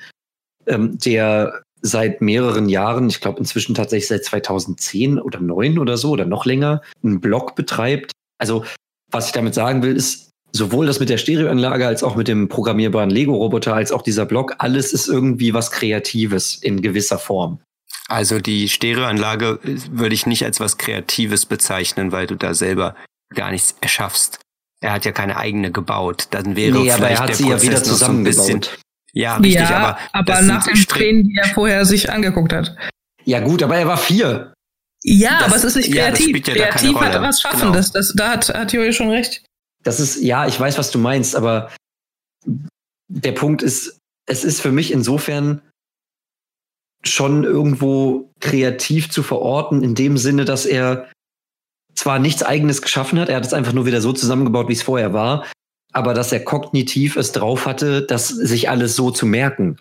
ähm, der seit mehreren Jahren, ich glaube inzwischen tatsächlich seit 2010 oder 9 oder so oder noch länger, einen Blog betreibt. Also was ich damit sagen will, ist, sowohl das mit der Stereoanlage als auch mit dem programmierbaren Lego-Roboter als auch dieser Block, alles ist irgendwie was Kreatives in gewisser Form. Also die Stereoanlage würde ich nicht als was Kreatives bezeichnen, weil du da selber gar nichts erschaffst. Er hat ja keine eigene gebaut. Dann wäre nee, aber er hat sie ja wieder zusammengebaut. So ja, richtig, ja, aber. Aber nach den Tränen, die er vorher sich angeguckt hat. Ja, gut, aber er war vier. Ja, das, aber es ist nicht kreativ. Ja, ja kreativ hat was Schaffendes. Genau. Das, da hat, hat Joey schon recht das ist, ja, ich weiß, was du meinst, aber der Punkt ist, es ist für mich insofern schon irgendwo kreativ zu verorten, in dem Sinne, dass er zwar nichts eigenes geschaffen hat, er hat es einfach nur wieder so zusammengebaut, wie es vorher war, aber dass er kognitiv es drauf hatte, das sich alles so zu merken.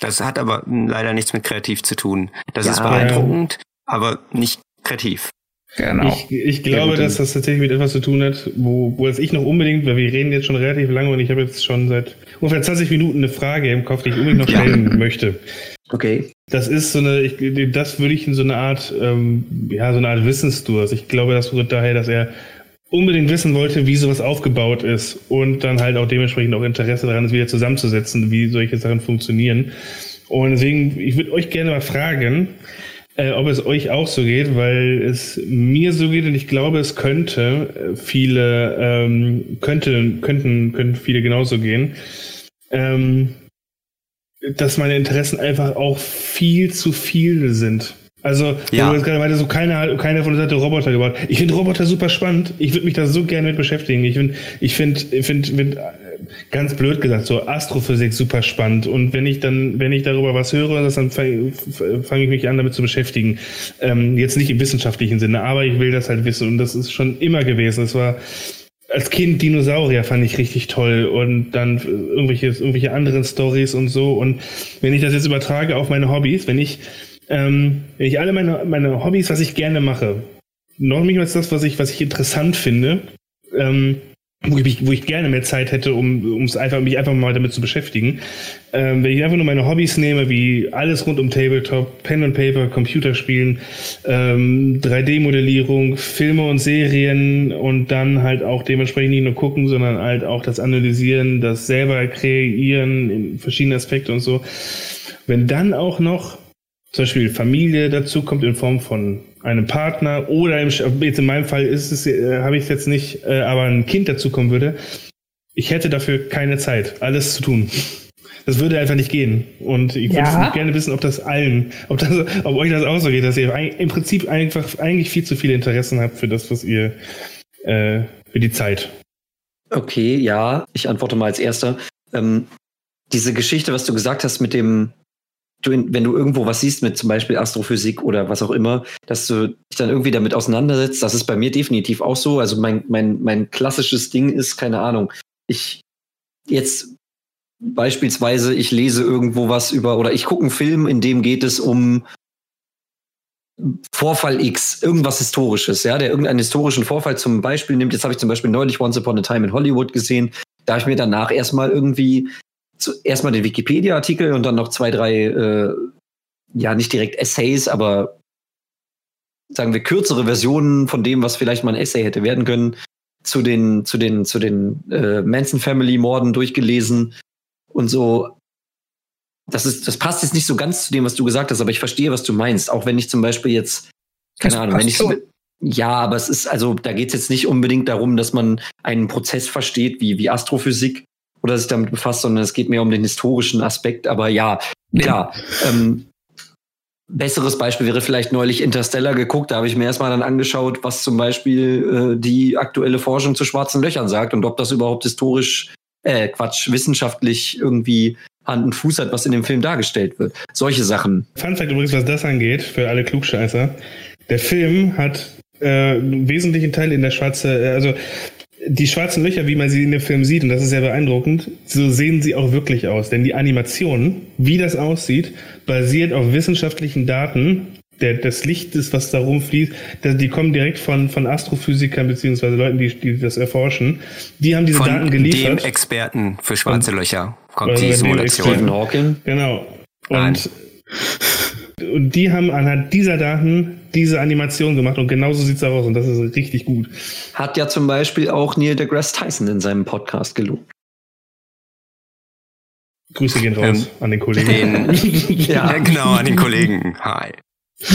Das hat aber leider nichts mit kreativ zu tun. Das ja, ist beeindruckend, aber nicht kreativ. Genau. Ich, ich glaube, dass das tatsächlich mit etwas zu tun hat, wo, wo das ich noch unbedingt, weil wir reden jetzt schon relativ lange und ich habe jetzt schon seit ungefähr 20 Minuten eine Frage im Kopf, die ich unbedingt noch stellen ja. möchte. Okay. Das ist so eine, ich, das würde ich in so eine Art, ähm, ja, so eine Art Wissensdurst. Ich glaube, das rührt daher, dass er unbedingt wissen wollte, wie sowas aufgebaut ist und dann halt auch dementsprechend auch Interesse daran ist, wieder zusammenzusetzen, wie solche Sachen funktionieren. Und deswegen, ich würde euch gerne mal fragen, äh, ob es euch auch so geht, weil es mir so geht und ich glaube, es könnte viele, ähm, könnte, könnten, könnten viele genauso gehen, ähm, dass meine Interessen einfach auch viel zu viele sind. Also, ja. du gerade meinte, so keiner, keiner von uns hat Roboter gebaut. Ich finde Roboter super spannend. Ich würde mich da so gerne mit beschäftigen. Ich finde, ich finde, ich finde, find, ganz blöd gesagt, so Astrophysik super spannend. Und wenn ich dann, wenn ich darüber was höre, dann fange fang ich mich an, damit zu beschäftigen. Ähm, jetzt nicht im wissenschaftlichen Sinne, aber ich will das halt wissen. Und das ist schon immer gewesen. Es war, als Kind Dinosaurier fand ich richtig toll und dann irgendwelche, irgendwelche anderen Stories und so. Und wenn ich das jetzt übertrage auf meine Hobbys, wenn ich ähm, wenn ich alle meine, meine Hobbys, was ich gerne mache, noch nicht mal das, was ich, was ich interessant finde, ähm, wo ich, wo ich gerne mehr Zeit hätte, um ums einfach, mich einfach mal damit zu beschäftigen. Ähm, wenn ich einfach nur meine Hobbys nehme, wie alles rund um Tabletop, Pen and Paper, Computerspielen, ähm, 3D-Modellierung, Filme und Serien und dann halt auch dementsprechend nicht nur gucken, sondern halt auch das Analysieren, das selber kreieren in verschiedenen Aspekten und so. Wenn dann auch noch zum Beispiel Familie dazu kommt in Form von einem Partner oder im, jetzt in meinem Fall ist es, äh, habe ich es jetzt nicht, äh, aber ein Kind dazu kommen würde, ich hätte dafür keine Zeit, alles zu tun. Das würde einfach nicht gehen. Und ich würde ja. gerne wissen, ob das allen, ob, das, ob euch das auch so geht, dass ihr im Prinzip einfach eigentlich viel zu viele Interessen habt für das, was ihr, äh, für die Zeit. Okay, ja, ich antworte mal als erster. Ähm, diese Geschichte, was du gesagt hast mit dem, du, wenn du irgendwo was siehst mit zum Beispiel Astrophysik oder was auch immer, dass du dich dann irgendwie damit auseinandersetzt. Das ist bei mir definitiv auch so. Also mein, mein, mein klassisches Ding ist, keine Ahnung, ich jetzt beispielsweise, ich lese irgendwo was über oder ich gucke einen Film, in dem geht es um Vorfall X, irgendwas Historisches, ja, der irgendeinen historischen Vorfall zum Beispiel nimmt. Jetzt habe ich zum Beispiel neulich Once Upon a Time in Hollywood gesehen. Da habe ich mir danach erstmal irgendwie erstmal den Wikipedia-Artikel und dann noch zwei, drei, äh, ja, nicht direkt Essays, aber sagen wir kürzere Versionen von dem, was vielleicht mal ein Essay hätte werden können, zu den, zu den, zu den äh, Manson Family Morden durchgelesen und so. Das ist, das passt jetzt nicht so ganz zu dem, was du gesagt hast, aber ich verstehe, was du meinst. Auch wenn ich zum Beispiel jetzt, keine das Ahnung, wenn ich, ja, aber es ist, also da geht es jetzt nicht unbedingt darum, dass man einen Prozess versteht wie, wie Astrophysik, oder sich damit befasst, sondern es geht mehr um den historischen Aspekt. Aber ja, klar. Ähm, besseres Beispiel wäre vielleicht neulich Interstellar geguckt. Da habe ich mir erstmal dann angeschaut, was zum Beispiel äh, die aktuelle Forschung zu schwarzen Löchern sagt und ob das überhaupt historisch, äh, Quatsch, wissenschaftlich irgendwie Hand und Fuß hat, was in dem Film dargestellt wird. Solche Sachen. Fun Fact übrigens, was das angeht, für alle Klugscheißer. Der Film hat äh, einen wesentlichen Teil in der schwarze, äh, also die schwarzen Löcher, wie man sie in dem Film sieht, und das ist sehr beeindruckend, so sehen sie auch wirklich aus. Denn die Animation, wie das aussieht, basiert auf wissenschaftlichen Daten der, des Lichtes, was da rumfließt. Die kommen direkt von, von Astrophysikern beziehungsweise Leuten, die, die das erforschen. Die haben diese von Daten geliefert. Dem Experten für schwarze Löcher kommt die Simulation. Stephen Hawking. Genau. Und Nein. Und die haben anhand dieser Daten diese Animation gemacht und genauso sieht es aus und das ist richtig gut. Hat ja zum Beispiel auch Neil deGrasse Tyson in seinem Podcast gelobt. Grüße gehen raus ähm, an den Kollegen. Den, ja, genau, an den Kollegen. Hi.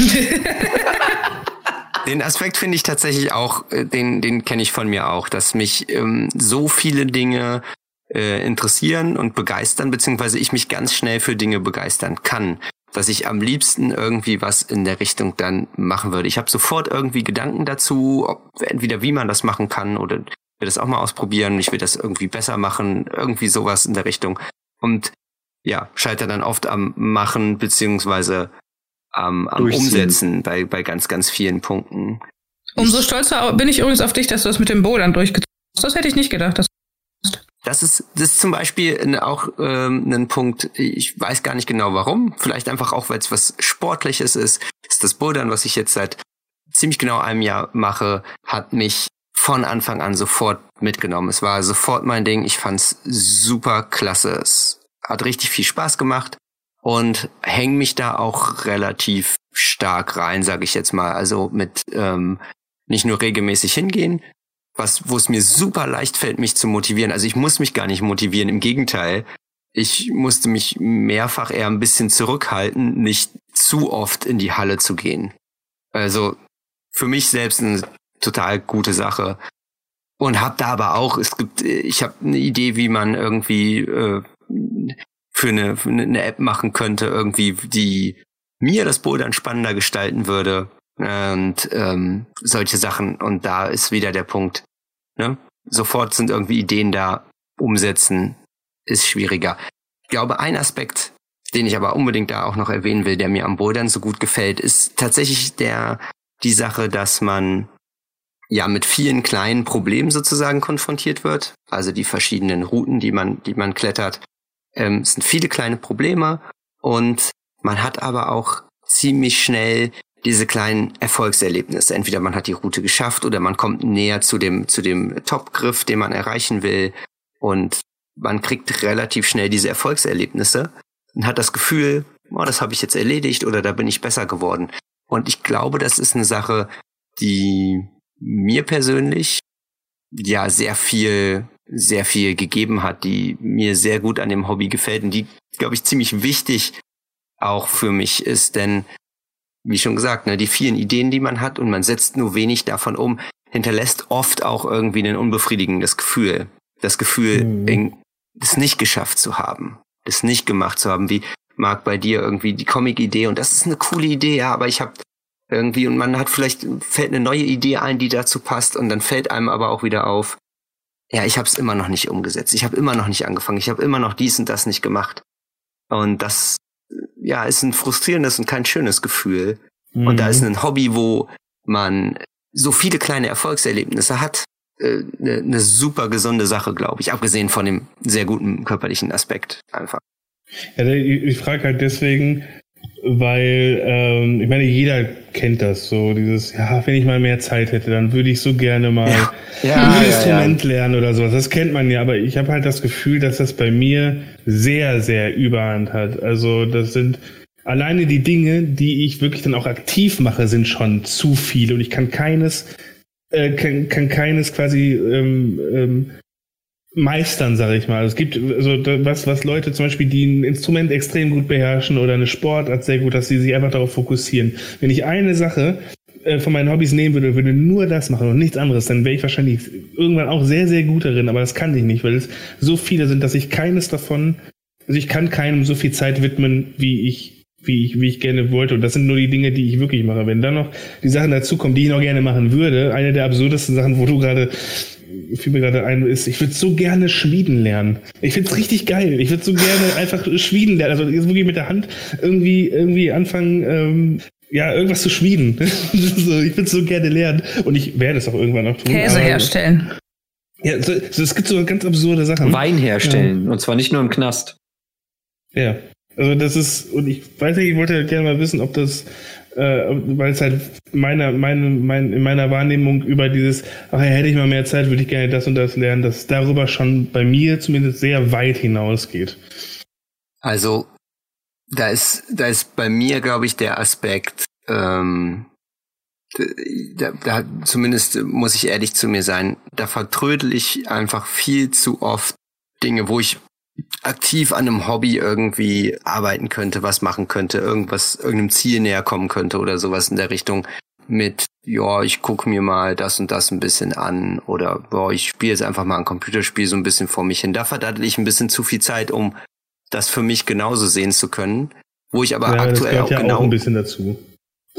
den Aspekt finde ich tatsächlich auch, äh, den, den kenne ich von mir auch, dass mich ähm, so viele Dinge äh, interessieren und begeistern, beziehungsweise ich mich ganz schnell für Dinge begeistern kann dass ich am liebsten irgendwie was in der Richtung dann machen würde. Ich habe sofort irgendwie Gedanken dazu, ob, entweder wie man das machen kann oder will das auch mal ausprobieren, ich will das irgendwie besser machen, irgendwie sowas in der Richtung. Und ja, scheitert dann oft am Machen beziehungsweise am, am Umsetzen bei, bei ganz, ganz vielen Punkten. Umso stolzer bin ich übrigens auf dich, dass du das mit dem Bouldern durchgezogen hast. Das hätte ich nicht gedacht. Dass das ist, das ist zum Beispiel auch ähm, ein Punkt, ich weiß gar nicht genau warum, vielleicht einfach auch, weil es was Sportliches ist, ist das Bouldern, was ich jetzt seit ziemlich genau einem Jahr mache, hat mich von Anfang an sofort mitgenommen. Es war sofort mein Ding, ich fand's super klasse, es hat richtig viel Spaß gemacht und häng mich da auch relativ stark rein, sage ich jetzt mal. Also mit ähm, nicht nur regelmäßig hingehen, was, wo es mir super leicht fällt, mich zu motivieren. Also ich muss mich gar nicht motivieren, im Gegenteil. Ich musste mich mehrfach eher ein bisschen zurückhalten, nicht zu oft in die Halle zu gehen. Also für mich selbst eine total gute Sache. Und hab da aber auch, es gibt, ich habe eine Idee, wie man irgendwie äh, für eine, für eine App machen könnte, irgendwie, die mir das Bouldern spannender gestalten würde und ähm, solche Sachen. Und da ist wieder der Punkt. Ne? Sofort sind irgendwie Ideen da, umsetzen ist schwieriger. Ich glaube, ein Aspekt, den ich aber unbedingt da auch noch erwähnen will, der mir am Bouldern so gut gefällt, ist tatsächlich der die Sache, dass man ja mit vielen kleinen Problemen sozusagen konfrontiert wird. Also die verschiedenen Routen, die man, die man klettert, ähm, sind viele kleine Probleme und man hat aber auch ziemlich schnell diese kleinen Erfolgserlebnisse. Entweder man hat die Route geschafft oder man kommt näher zu dem, zu dem Topgriff, den man erreichen will. Und man kriegt relativ schnell diese Erfolgserlebnisse und hat das Gefühl, oh, das habe ich jetzt erledigt oder da bin ich besser geworden. Und ich glaube, das ist eine Sache, die mir persönlich ja sehr viel, sehr viel gegeben hat, die mir sehr gut an dem Hobby gefällt und die, glaube ich, ziemlich wichtig auch für mich ist, denn wie schon gesagt, ne, die vielen Ideen, die man hat und man setzt nur wenig davon um, hinterlässt oft auch irgendwie ein unbefriedigendes Gefühl. Das Gefühl, mhm. es nicht geschafft zu haben, es nicht gemacht zu haben, wie Marc bei dir irgendwie die Comic-Idee und das ist eine coole Idee, ja, aber ich habe irgendwie und man hat vielleicht fällt eine neue Idee ein, die dazu passt und dann fällt einem aber auch wieder auf, ja, ich habe es immer noch nicht umgesetzt, ich habe immer noch nicht angefangen, ich habe immer noch dies und das nicht gemacht und das ja, ist ein frustrierendes und kein schönes Gefühl. Mhm. Und da ist mhm. ein Hobby, wo man so viele kleine Erfolgserlebnisse hat, eine äh, ne super gesunde Sache, glaube ich, abgesehen von dem sehr guten körperlichen Aspekt einfach. Ja, ich, ich frage halt deswegen, weil ähm, ich meine, jeder kennt das so, dieses, ja, wenn ich mal mehr Zeit hätte, dann würde ich so gerne mal ja. Ja, ein ja, Instrument lernen oder sowas. Das kennt man ja, aber ich habe halt das Gefühl, dass das bei mir sehr, sehr überhand hat. Also das sind alleine die Dinge, die ich wirklich dann auch aktiv mache, sind schon zu viele und ich kann keines, äh, kann, kann keines quasi ähm, ähm, meistern, sage ich mal. Es gibt also was, was Leute zum Beispiel, die ein Instrument extrem gut beherrschen oder eine Sportart sehr gut, dass sie sich einfach darauf fokussieren. Wenn ich eine Sache äh, von meinen Hobbys nehmen würde, würde nur das machen und nichts anderes, dann wäre ich wahrscheinlich irgendwann auch sehr, sehr gut darin, aber das kann ich nicht, weil es so viele sind, dass ich keines davon, also ich kann keinem so viel Zeit widmen, wie ich wie ich, wie ich gerne wollte. Und das sind nur die Dinge, die ich wirklich mache. Wenn dann noch die Sachen dazukommen, die ich noch gerne machen würde, eine der absurdesten Sachen, wo du gerade fiel mir gerade ein, ist, ich würde so gerne Schmieden lernen. Ich finde es richtig geil. Ich würde so gerne einfach Schmieden lernen. Also wirklich mit der Hand irgendwie, irgendwie anfangen, ähm, ja, irgendwas zu schmieden. so, ich würde so gerne lernen. Und ich werde es auch irgendwann noch tun. Käse herstellen. Ja, so, so, es gibt so ganz absurde Sachen. Wein herstellen. Ja. Und zwar nicht nur im Knast. Ja. Also das ist, und ich weiß nicht, ich wollte gerne mal wissen, ob das äh, weil es halt meiner, meine, mein, in meiner Wahrnehmung über dieses, ach hätte ich mal mehr Zeit, würde ich gerne das und das lernen, dass darüber schon bei mir zumindest sehr weit hinausgeht. Also, da ist, da ist bei mir, glaube ich, der Aspekt, ähm, da, da, zumindest muss ich ehrlich zu mir sein, da vertrödel ich einfach viel zu oft Dinge, wo ich aktiv an einem Hobby irgendwie arbeiten könnte, was machen könnte, irgendwas, irgendeinem Ziel näher kommen könnte oder sowas in der Richtung mit, ja, ich gucke mir mal das und das ein bisschen an oder boah, ich spiele jetzt einfach mal ein Computerspiel so ein bisschen vor mich hin. Da verdattel ich ein bisschen zu viel Zeit, um das für mich genauso sehen zu können. Wo ich aber ja, aktuell auch ja genau auch ein bisschen dazu.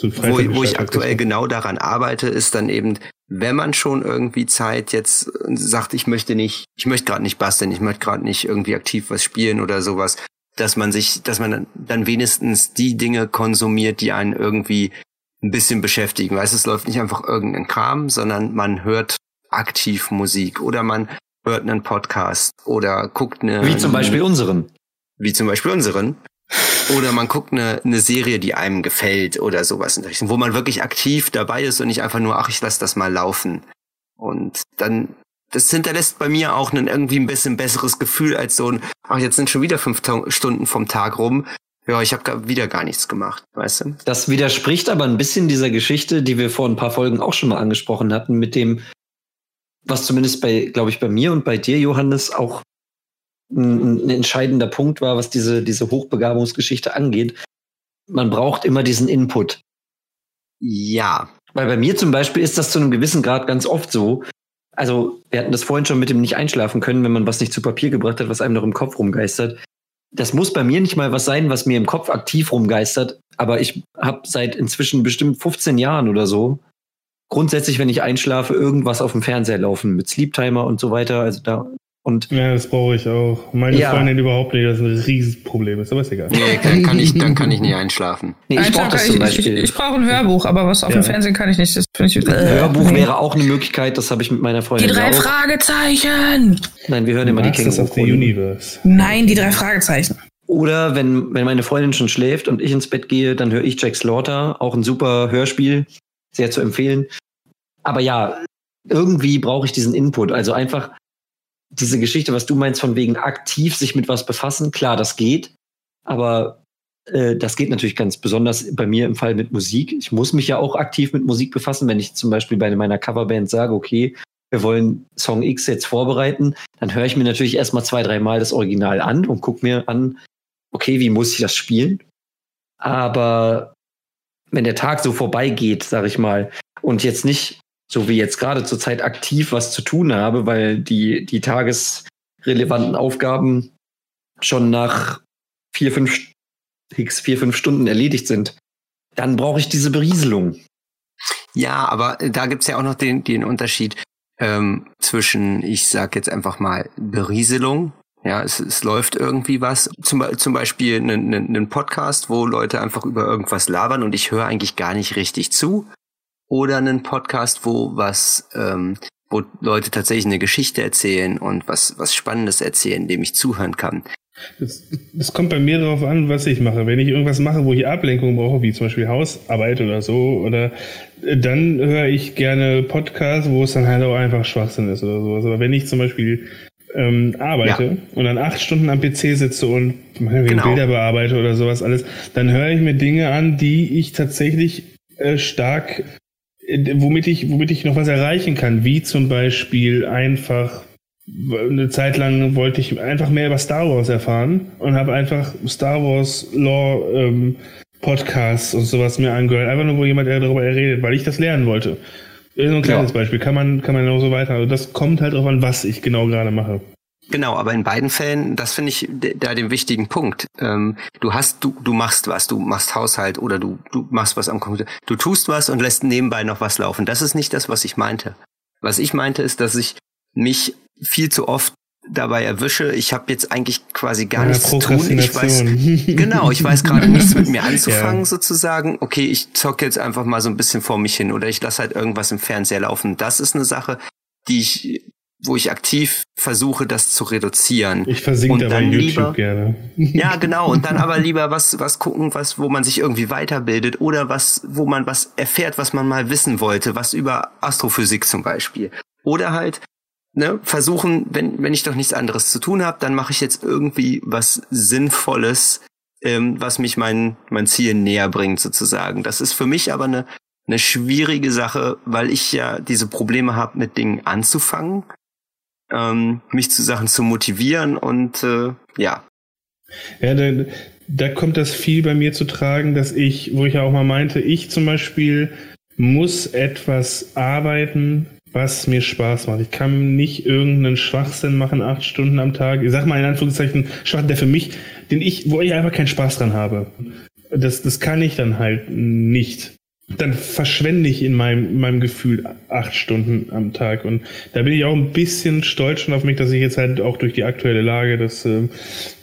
Wo, wo ich aktuell genau daran arbeite, ist dann eben wenn man schon irgendwie Zeit jetzt sagt, ich möchte nicht, ich möchte gerade nicht basteln, ich möchte gerade nicht irgendwie aktiv was spielen oder sowas, dass man sich, dass man dann wenigstens die Dinge konsumiert, die einen irgendwie ein bisschen beschäftigen. Weißt, es läuft nicht einfach irgendein Kram, sondern man hört aktiv Musik oder man hört einen Podcast oder guckt eine. Wie zum Beispiel unseren. Wie zum Beispiel unseren. Oder man guckt eine, eine Serie, die einem gefällt oder sowas in der Richtung, wo man wirklich aktiv dabei ist und nicht einfach nur, ach, ich lass das mal laufen. Und dann, das hinterlässt bei mir auch ein irgendwie ein bisschen besseres Gefühl als so ein, ach, jetzt sind schon wieder fünf Stunden vom Tag rum. Ja, ich habe wieder gar nichts gemacht, weißt du? Das widerspricht aber ein bisschen dieser Geschichte, die wir vor ein paar Folgen auch schon mal angesprochen hatten, mit dem, was zumindest bei, glaube ich, bei mir und bei dir, Johannes, auch ein, ein entscheidender Punkt war, was diese, diese Hochbegabungsgeschichte angeht. Man braucht immer diesen Input. Ja. Weil bei mir zum Beispiel ist das zu einem gewissen Grad ganz oft so. Also, wir hatten das vorhin schon mit dem nicht einschlafen können, wenn man was nicht zu Papier gebracht hat, was einem noch im Kopf rumgeistert. Das muss bei mir nicht mal was sein, was mir im Kopf aktiv rumgeistert. Aber ich habe seit inzwischen bestimmt 15 Jahren oder so grundsätzlich, wenn ich einschlafe, irgendwas auf dem Fernseher laufen mit Sleep Timer und so weiter. Also da und ja, das brauche ich auch. Meine Ja. Freundin überhaupt nicht, das ist ein Riesenproblem ist, aber ist egal. Nee, kann, kann ich, dann kann ich nicht einschlafen. nee, ich brauche das zum ich, ich, Beispiel. ich brauche ein Hörbuch, aber was auf Ja. dem Fernsehen kann ich nicht. Das finde ich. Ein Hörbuch nee. wäre auch eine Möglichkeit, das habe ich mit meiner Die Freundin drei auch. Fragezeichen! Nein, wir hören immer die Masters of the. Universe. Nein, die drei Fragezeichen. Oder wenn, wenn meine Freundin schon schläft und ich ins Bett gehe, dann höre ich Jack Slaughter, auch ein super Hörspiel, sehr zu empfehlen. Aber ja, irgendwie brauche ich diesen Input. Also einfach diese Geschichte, was du meinst, von wegen aktiv sich mit was befassen, klar, das geht. Aber äh, das geht natürlich ganz besonders bei mir im Fall mit Musik. Ich muss mich ja auch aktiv mit Musik befassen, wenn ich zum Beispiel bei meiner Coverband sage, okay, wir wollen Song X jetzt vorbereiten, dann höre ich mir natürlich erstmal zwei, dreimal das Original an und gucke mir an, okay, wie muss ich das spielen? Aber wenn der Tag so vorbeigeht, sag ich mal, und jetzt nicht, so wie jetzt gerade zur Zeit aktiv was zu tun habe, weil die, die tagesrelevanten Aufgaben schon nach vier, fünf, vier, fünf Stunden erledigt sind, dann brauche ich diese Berieselung. Ja, aber da gibt's ja auch noch den, den Unterschied ähm, zwischen, ich sag jetzt einfach mal, Berieselung. Ja, es, es läuft irgendwie was. Zum, zum Beispiel einen einen Podcast, wo Leute einfach über irgendwas labern und ich höre eigentlich gar nicht richtig zu. Oder einen Podcast, wo was, ähm, wo Leute tatsächlich eine Geschichte erzählen und was, was Spannendes erzählen, dem ich zuhören kann. Das, das kommt bei mir darauf an, was ich mache. Wenn ich irgendwas mache, wo ich Ablenkung brauche, wie zum Beispiel Hausarbeit oder so, oder äh, dann höre ich gerne Podcasts, wo es dann halt auch einfach Schwachsinn ist oder sowas. Aber wenn ich zum Beispiel ähm, arbeite und dann acht Stunden am PC sitze und Genau. Bilder bearbeite oder sowas alles, dann höre ich mir Dinge an, die ich tatsächlich äh, stark, womit ich, womit ich noch was erreichen kann, wie zum Beispiel einfach eine Zeit lang wollte ich einfach mehr über Star Wars erfahren und habe einfach Star Wars Lore ähm, Podcasts und sowas mir angehört. Einfach nur, wo jemand darüber redet, weil ich das lernen wollte. Nur ein kleines Beispiel. Kann man, kann man auch so weiter. Also das kommt halt drauf an, was ich genau gerade mache. Genau, aber in beiden Fällen, das finde ich da den wichtigen Punkt. Ähm, du hast, du, du machst was, du machst Haushalt oder du, du machst was am Computer. Du tust was und lässt nebenbei noch was laufen. Das ist nicht das, was ich meinte. Was ich meinte, ist, dass ich mich viel zu oft dabei erwische. Ich habe jetzt eigentlich quasi gar Ja, nichts zu tun. Ich weiß, genau, ich weiß gerade nichts mit mir anzufangen, Ja. sozusagen. Okay, ich zocke jetzt einfach mal so ein bisschen vor mich hin oder ich lasse halt irgendwas im Fernseher laufen. Das ist eine Sache, die ich, wo ich aktiv versuche, das zu reduzieren. Ich versinke Und dabei dann YouTube lieber- gerne. Ja, genau. Und dann aber lieber was, was gucken, was, wo man sich irgendwie weiterbildet oder was, wo man was erfährt, was man mal wissen wollte, was über Astrophysik zum Beispiel. Oder halt, ne, versuchen, wenn, wenn ich doch nichts anderes zu tun habe, dann mache ich jetzt irgendwie was Sinnvolles, ähm, was mich mein, mein Ziel näher bringt, sozusagen. Das ist für mich aber eine, eine schwierige Sache, weil ich ja diese Probleme habe, mit Dingen anzufangen, ähm, mich zu Sachen zu motivieren und äh, ja, Ja, da, da kommt das viel bei mir zu tragen, dass ich, wo ich ja auch mal meinte, ich zum Beispiel muss etwas arbeiten, was mir Spaß macht. Ich kann nicht irgendeinen Schwachsinn machen, acht Stunden am Tag. Ich sag mal in Anführungszeichen, Schwachsinn, der für mich, den ich, wo ich einfach keinen Spaß dran habe. Das, das kann ich dann halt nicht. Dann verschwende ich in meinem, in meinem Gefühl acht Stunden am Tag. Und da bin ich auch ein bisschen stolz schon auf mich, dass ich jetzt halt auch durch die aktuelle Lage, dass, äh,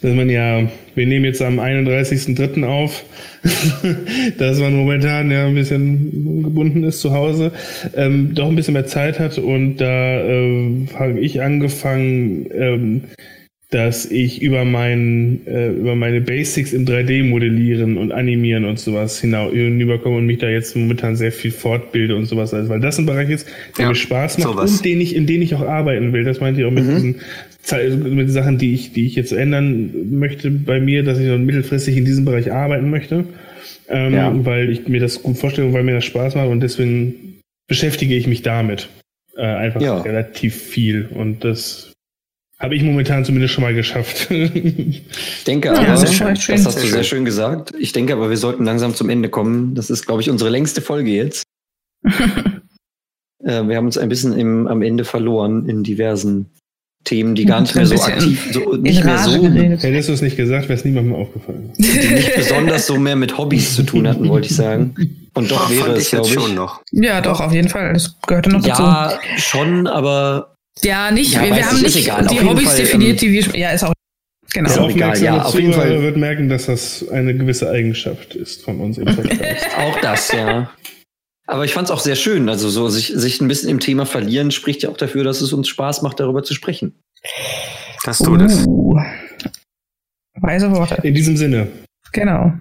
dass man ja, wir nehmen jetzt am 31.03. auf, dass man momentan ja ein bisschen gebunden ist zu Hause, ähm, doch ein bisschen mehr Zeit hat und da äh, habe ich angefangen, ähm, dass ich über mein, äh, über meine Basics im 3D modellieren und animieren und sowas hinüberkomme und mich da jetzt momentan sehr viel fortbilde und sowas alles, weil das ein Bereich ist, der Ja, mir Spaß macht sowas. und den ich, in den ich auch arbeiten will. Das meinte ich auch mit diesen Ze- mit Sachen, die ich, die ich jetzt ändern möchte bei mir, dass ich so mittelfristig in diesem Bereich arbeiten möchte. Ähm, Ja. weil ich mir das gut vorstelle und weil mir das Spaß macht und deswegen beschäftige ich mich damit. äh, einfach Ja. relativ viel. Und das habe ich momentan zumindest schon mal geschafft. Ich denke Ja, aber, das das, schön. hast du sehr schön. schön gesagt. Ich denke aber, wir sollten langsam zum Ende kommen. Das ist, glaube ich, unsere längste Folge jetzt. Äh, wir haben uns ein bisschen im, am Ende verloren in diversen Themen, die gar nicht mehr so aktiv, so, nicht mehr so, geredet. Hättest du es nicht gesagt, wäre es niemandem aufgefallen. die nicht besonders so mehr mit Hobbys zu tun hatten, wollte ich sagen. Und doch Oh, wäre fand es, ich jetzt glaube schon ich. noch. Ja, doch, auf jeden Fall. Das gehörte noch dazu. Ja, schon, aber Ja, nicht. Ja, wir wir haben nicht egal. Die Hobbys Fall, definiert, die wir. Ja, ist auch. Genau. Ist auch egal, ja, auf jeden Fall. wird merken, dass das eine gewisse Eigenschaft ist von uns im Podcast. auch das, ja. Aber ich fand es auch sehr schön. Also so sich, sich ein bisschen im Thema verlieren spricht ja auch dafür, dass es uns Spaß macht, darüber zu sprechen. Das tut es. Uh, weise Worte. In diesem Sinne, Genau.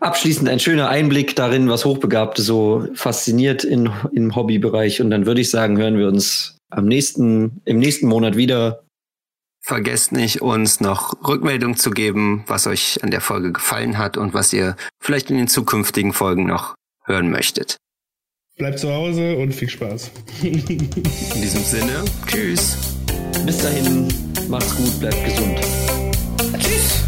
Abschließend ein schöner Einblick darin, was Hochbegabte so fasziniert in, im Hobbybereich. Und dann würde ich sagen, hören wir uns am nächsten, im nächsten Monat wieder. Vergesst nicht, uns noch Rückmeldung zu geben, was euch an der Folge gefallen hat und was ihr vielleicht in den zukünftigen Folgen noch hören möchtet. bleibt zu Hause und viel Spaß. In diesem Sinne, tschüss. Bis dahin, macht's gut, bleibt gesund. Tschüss.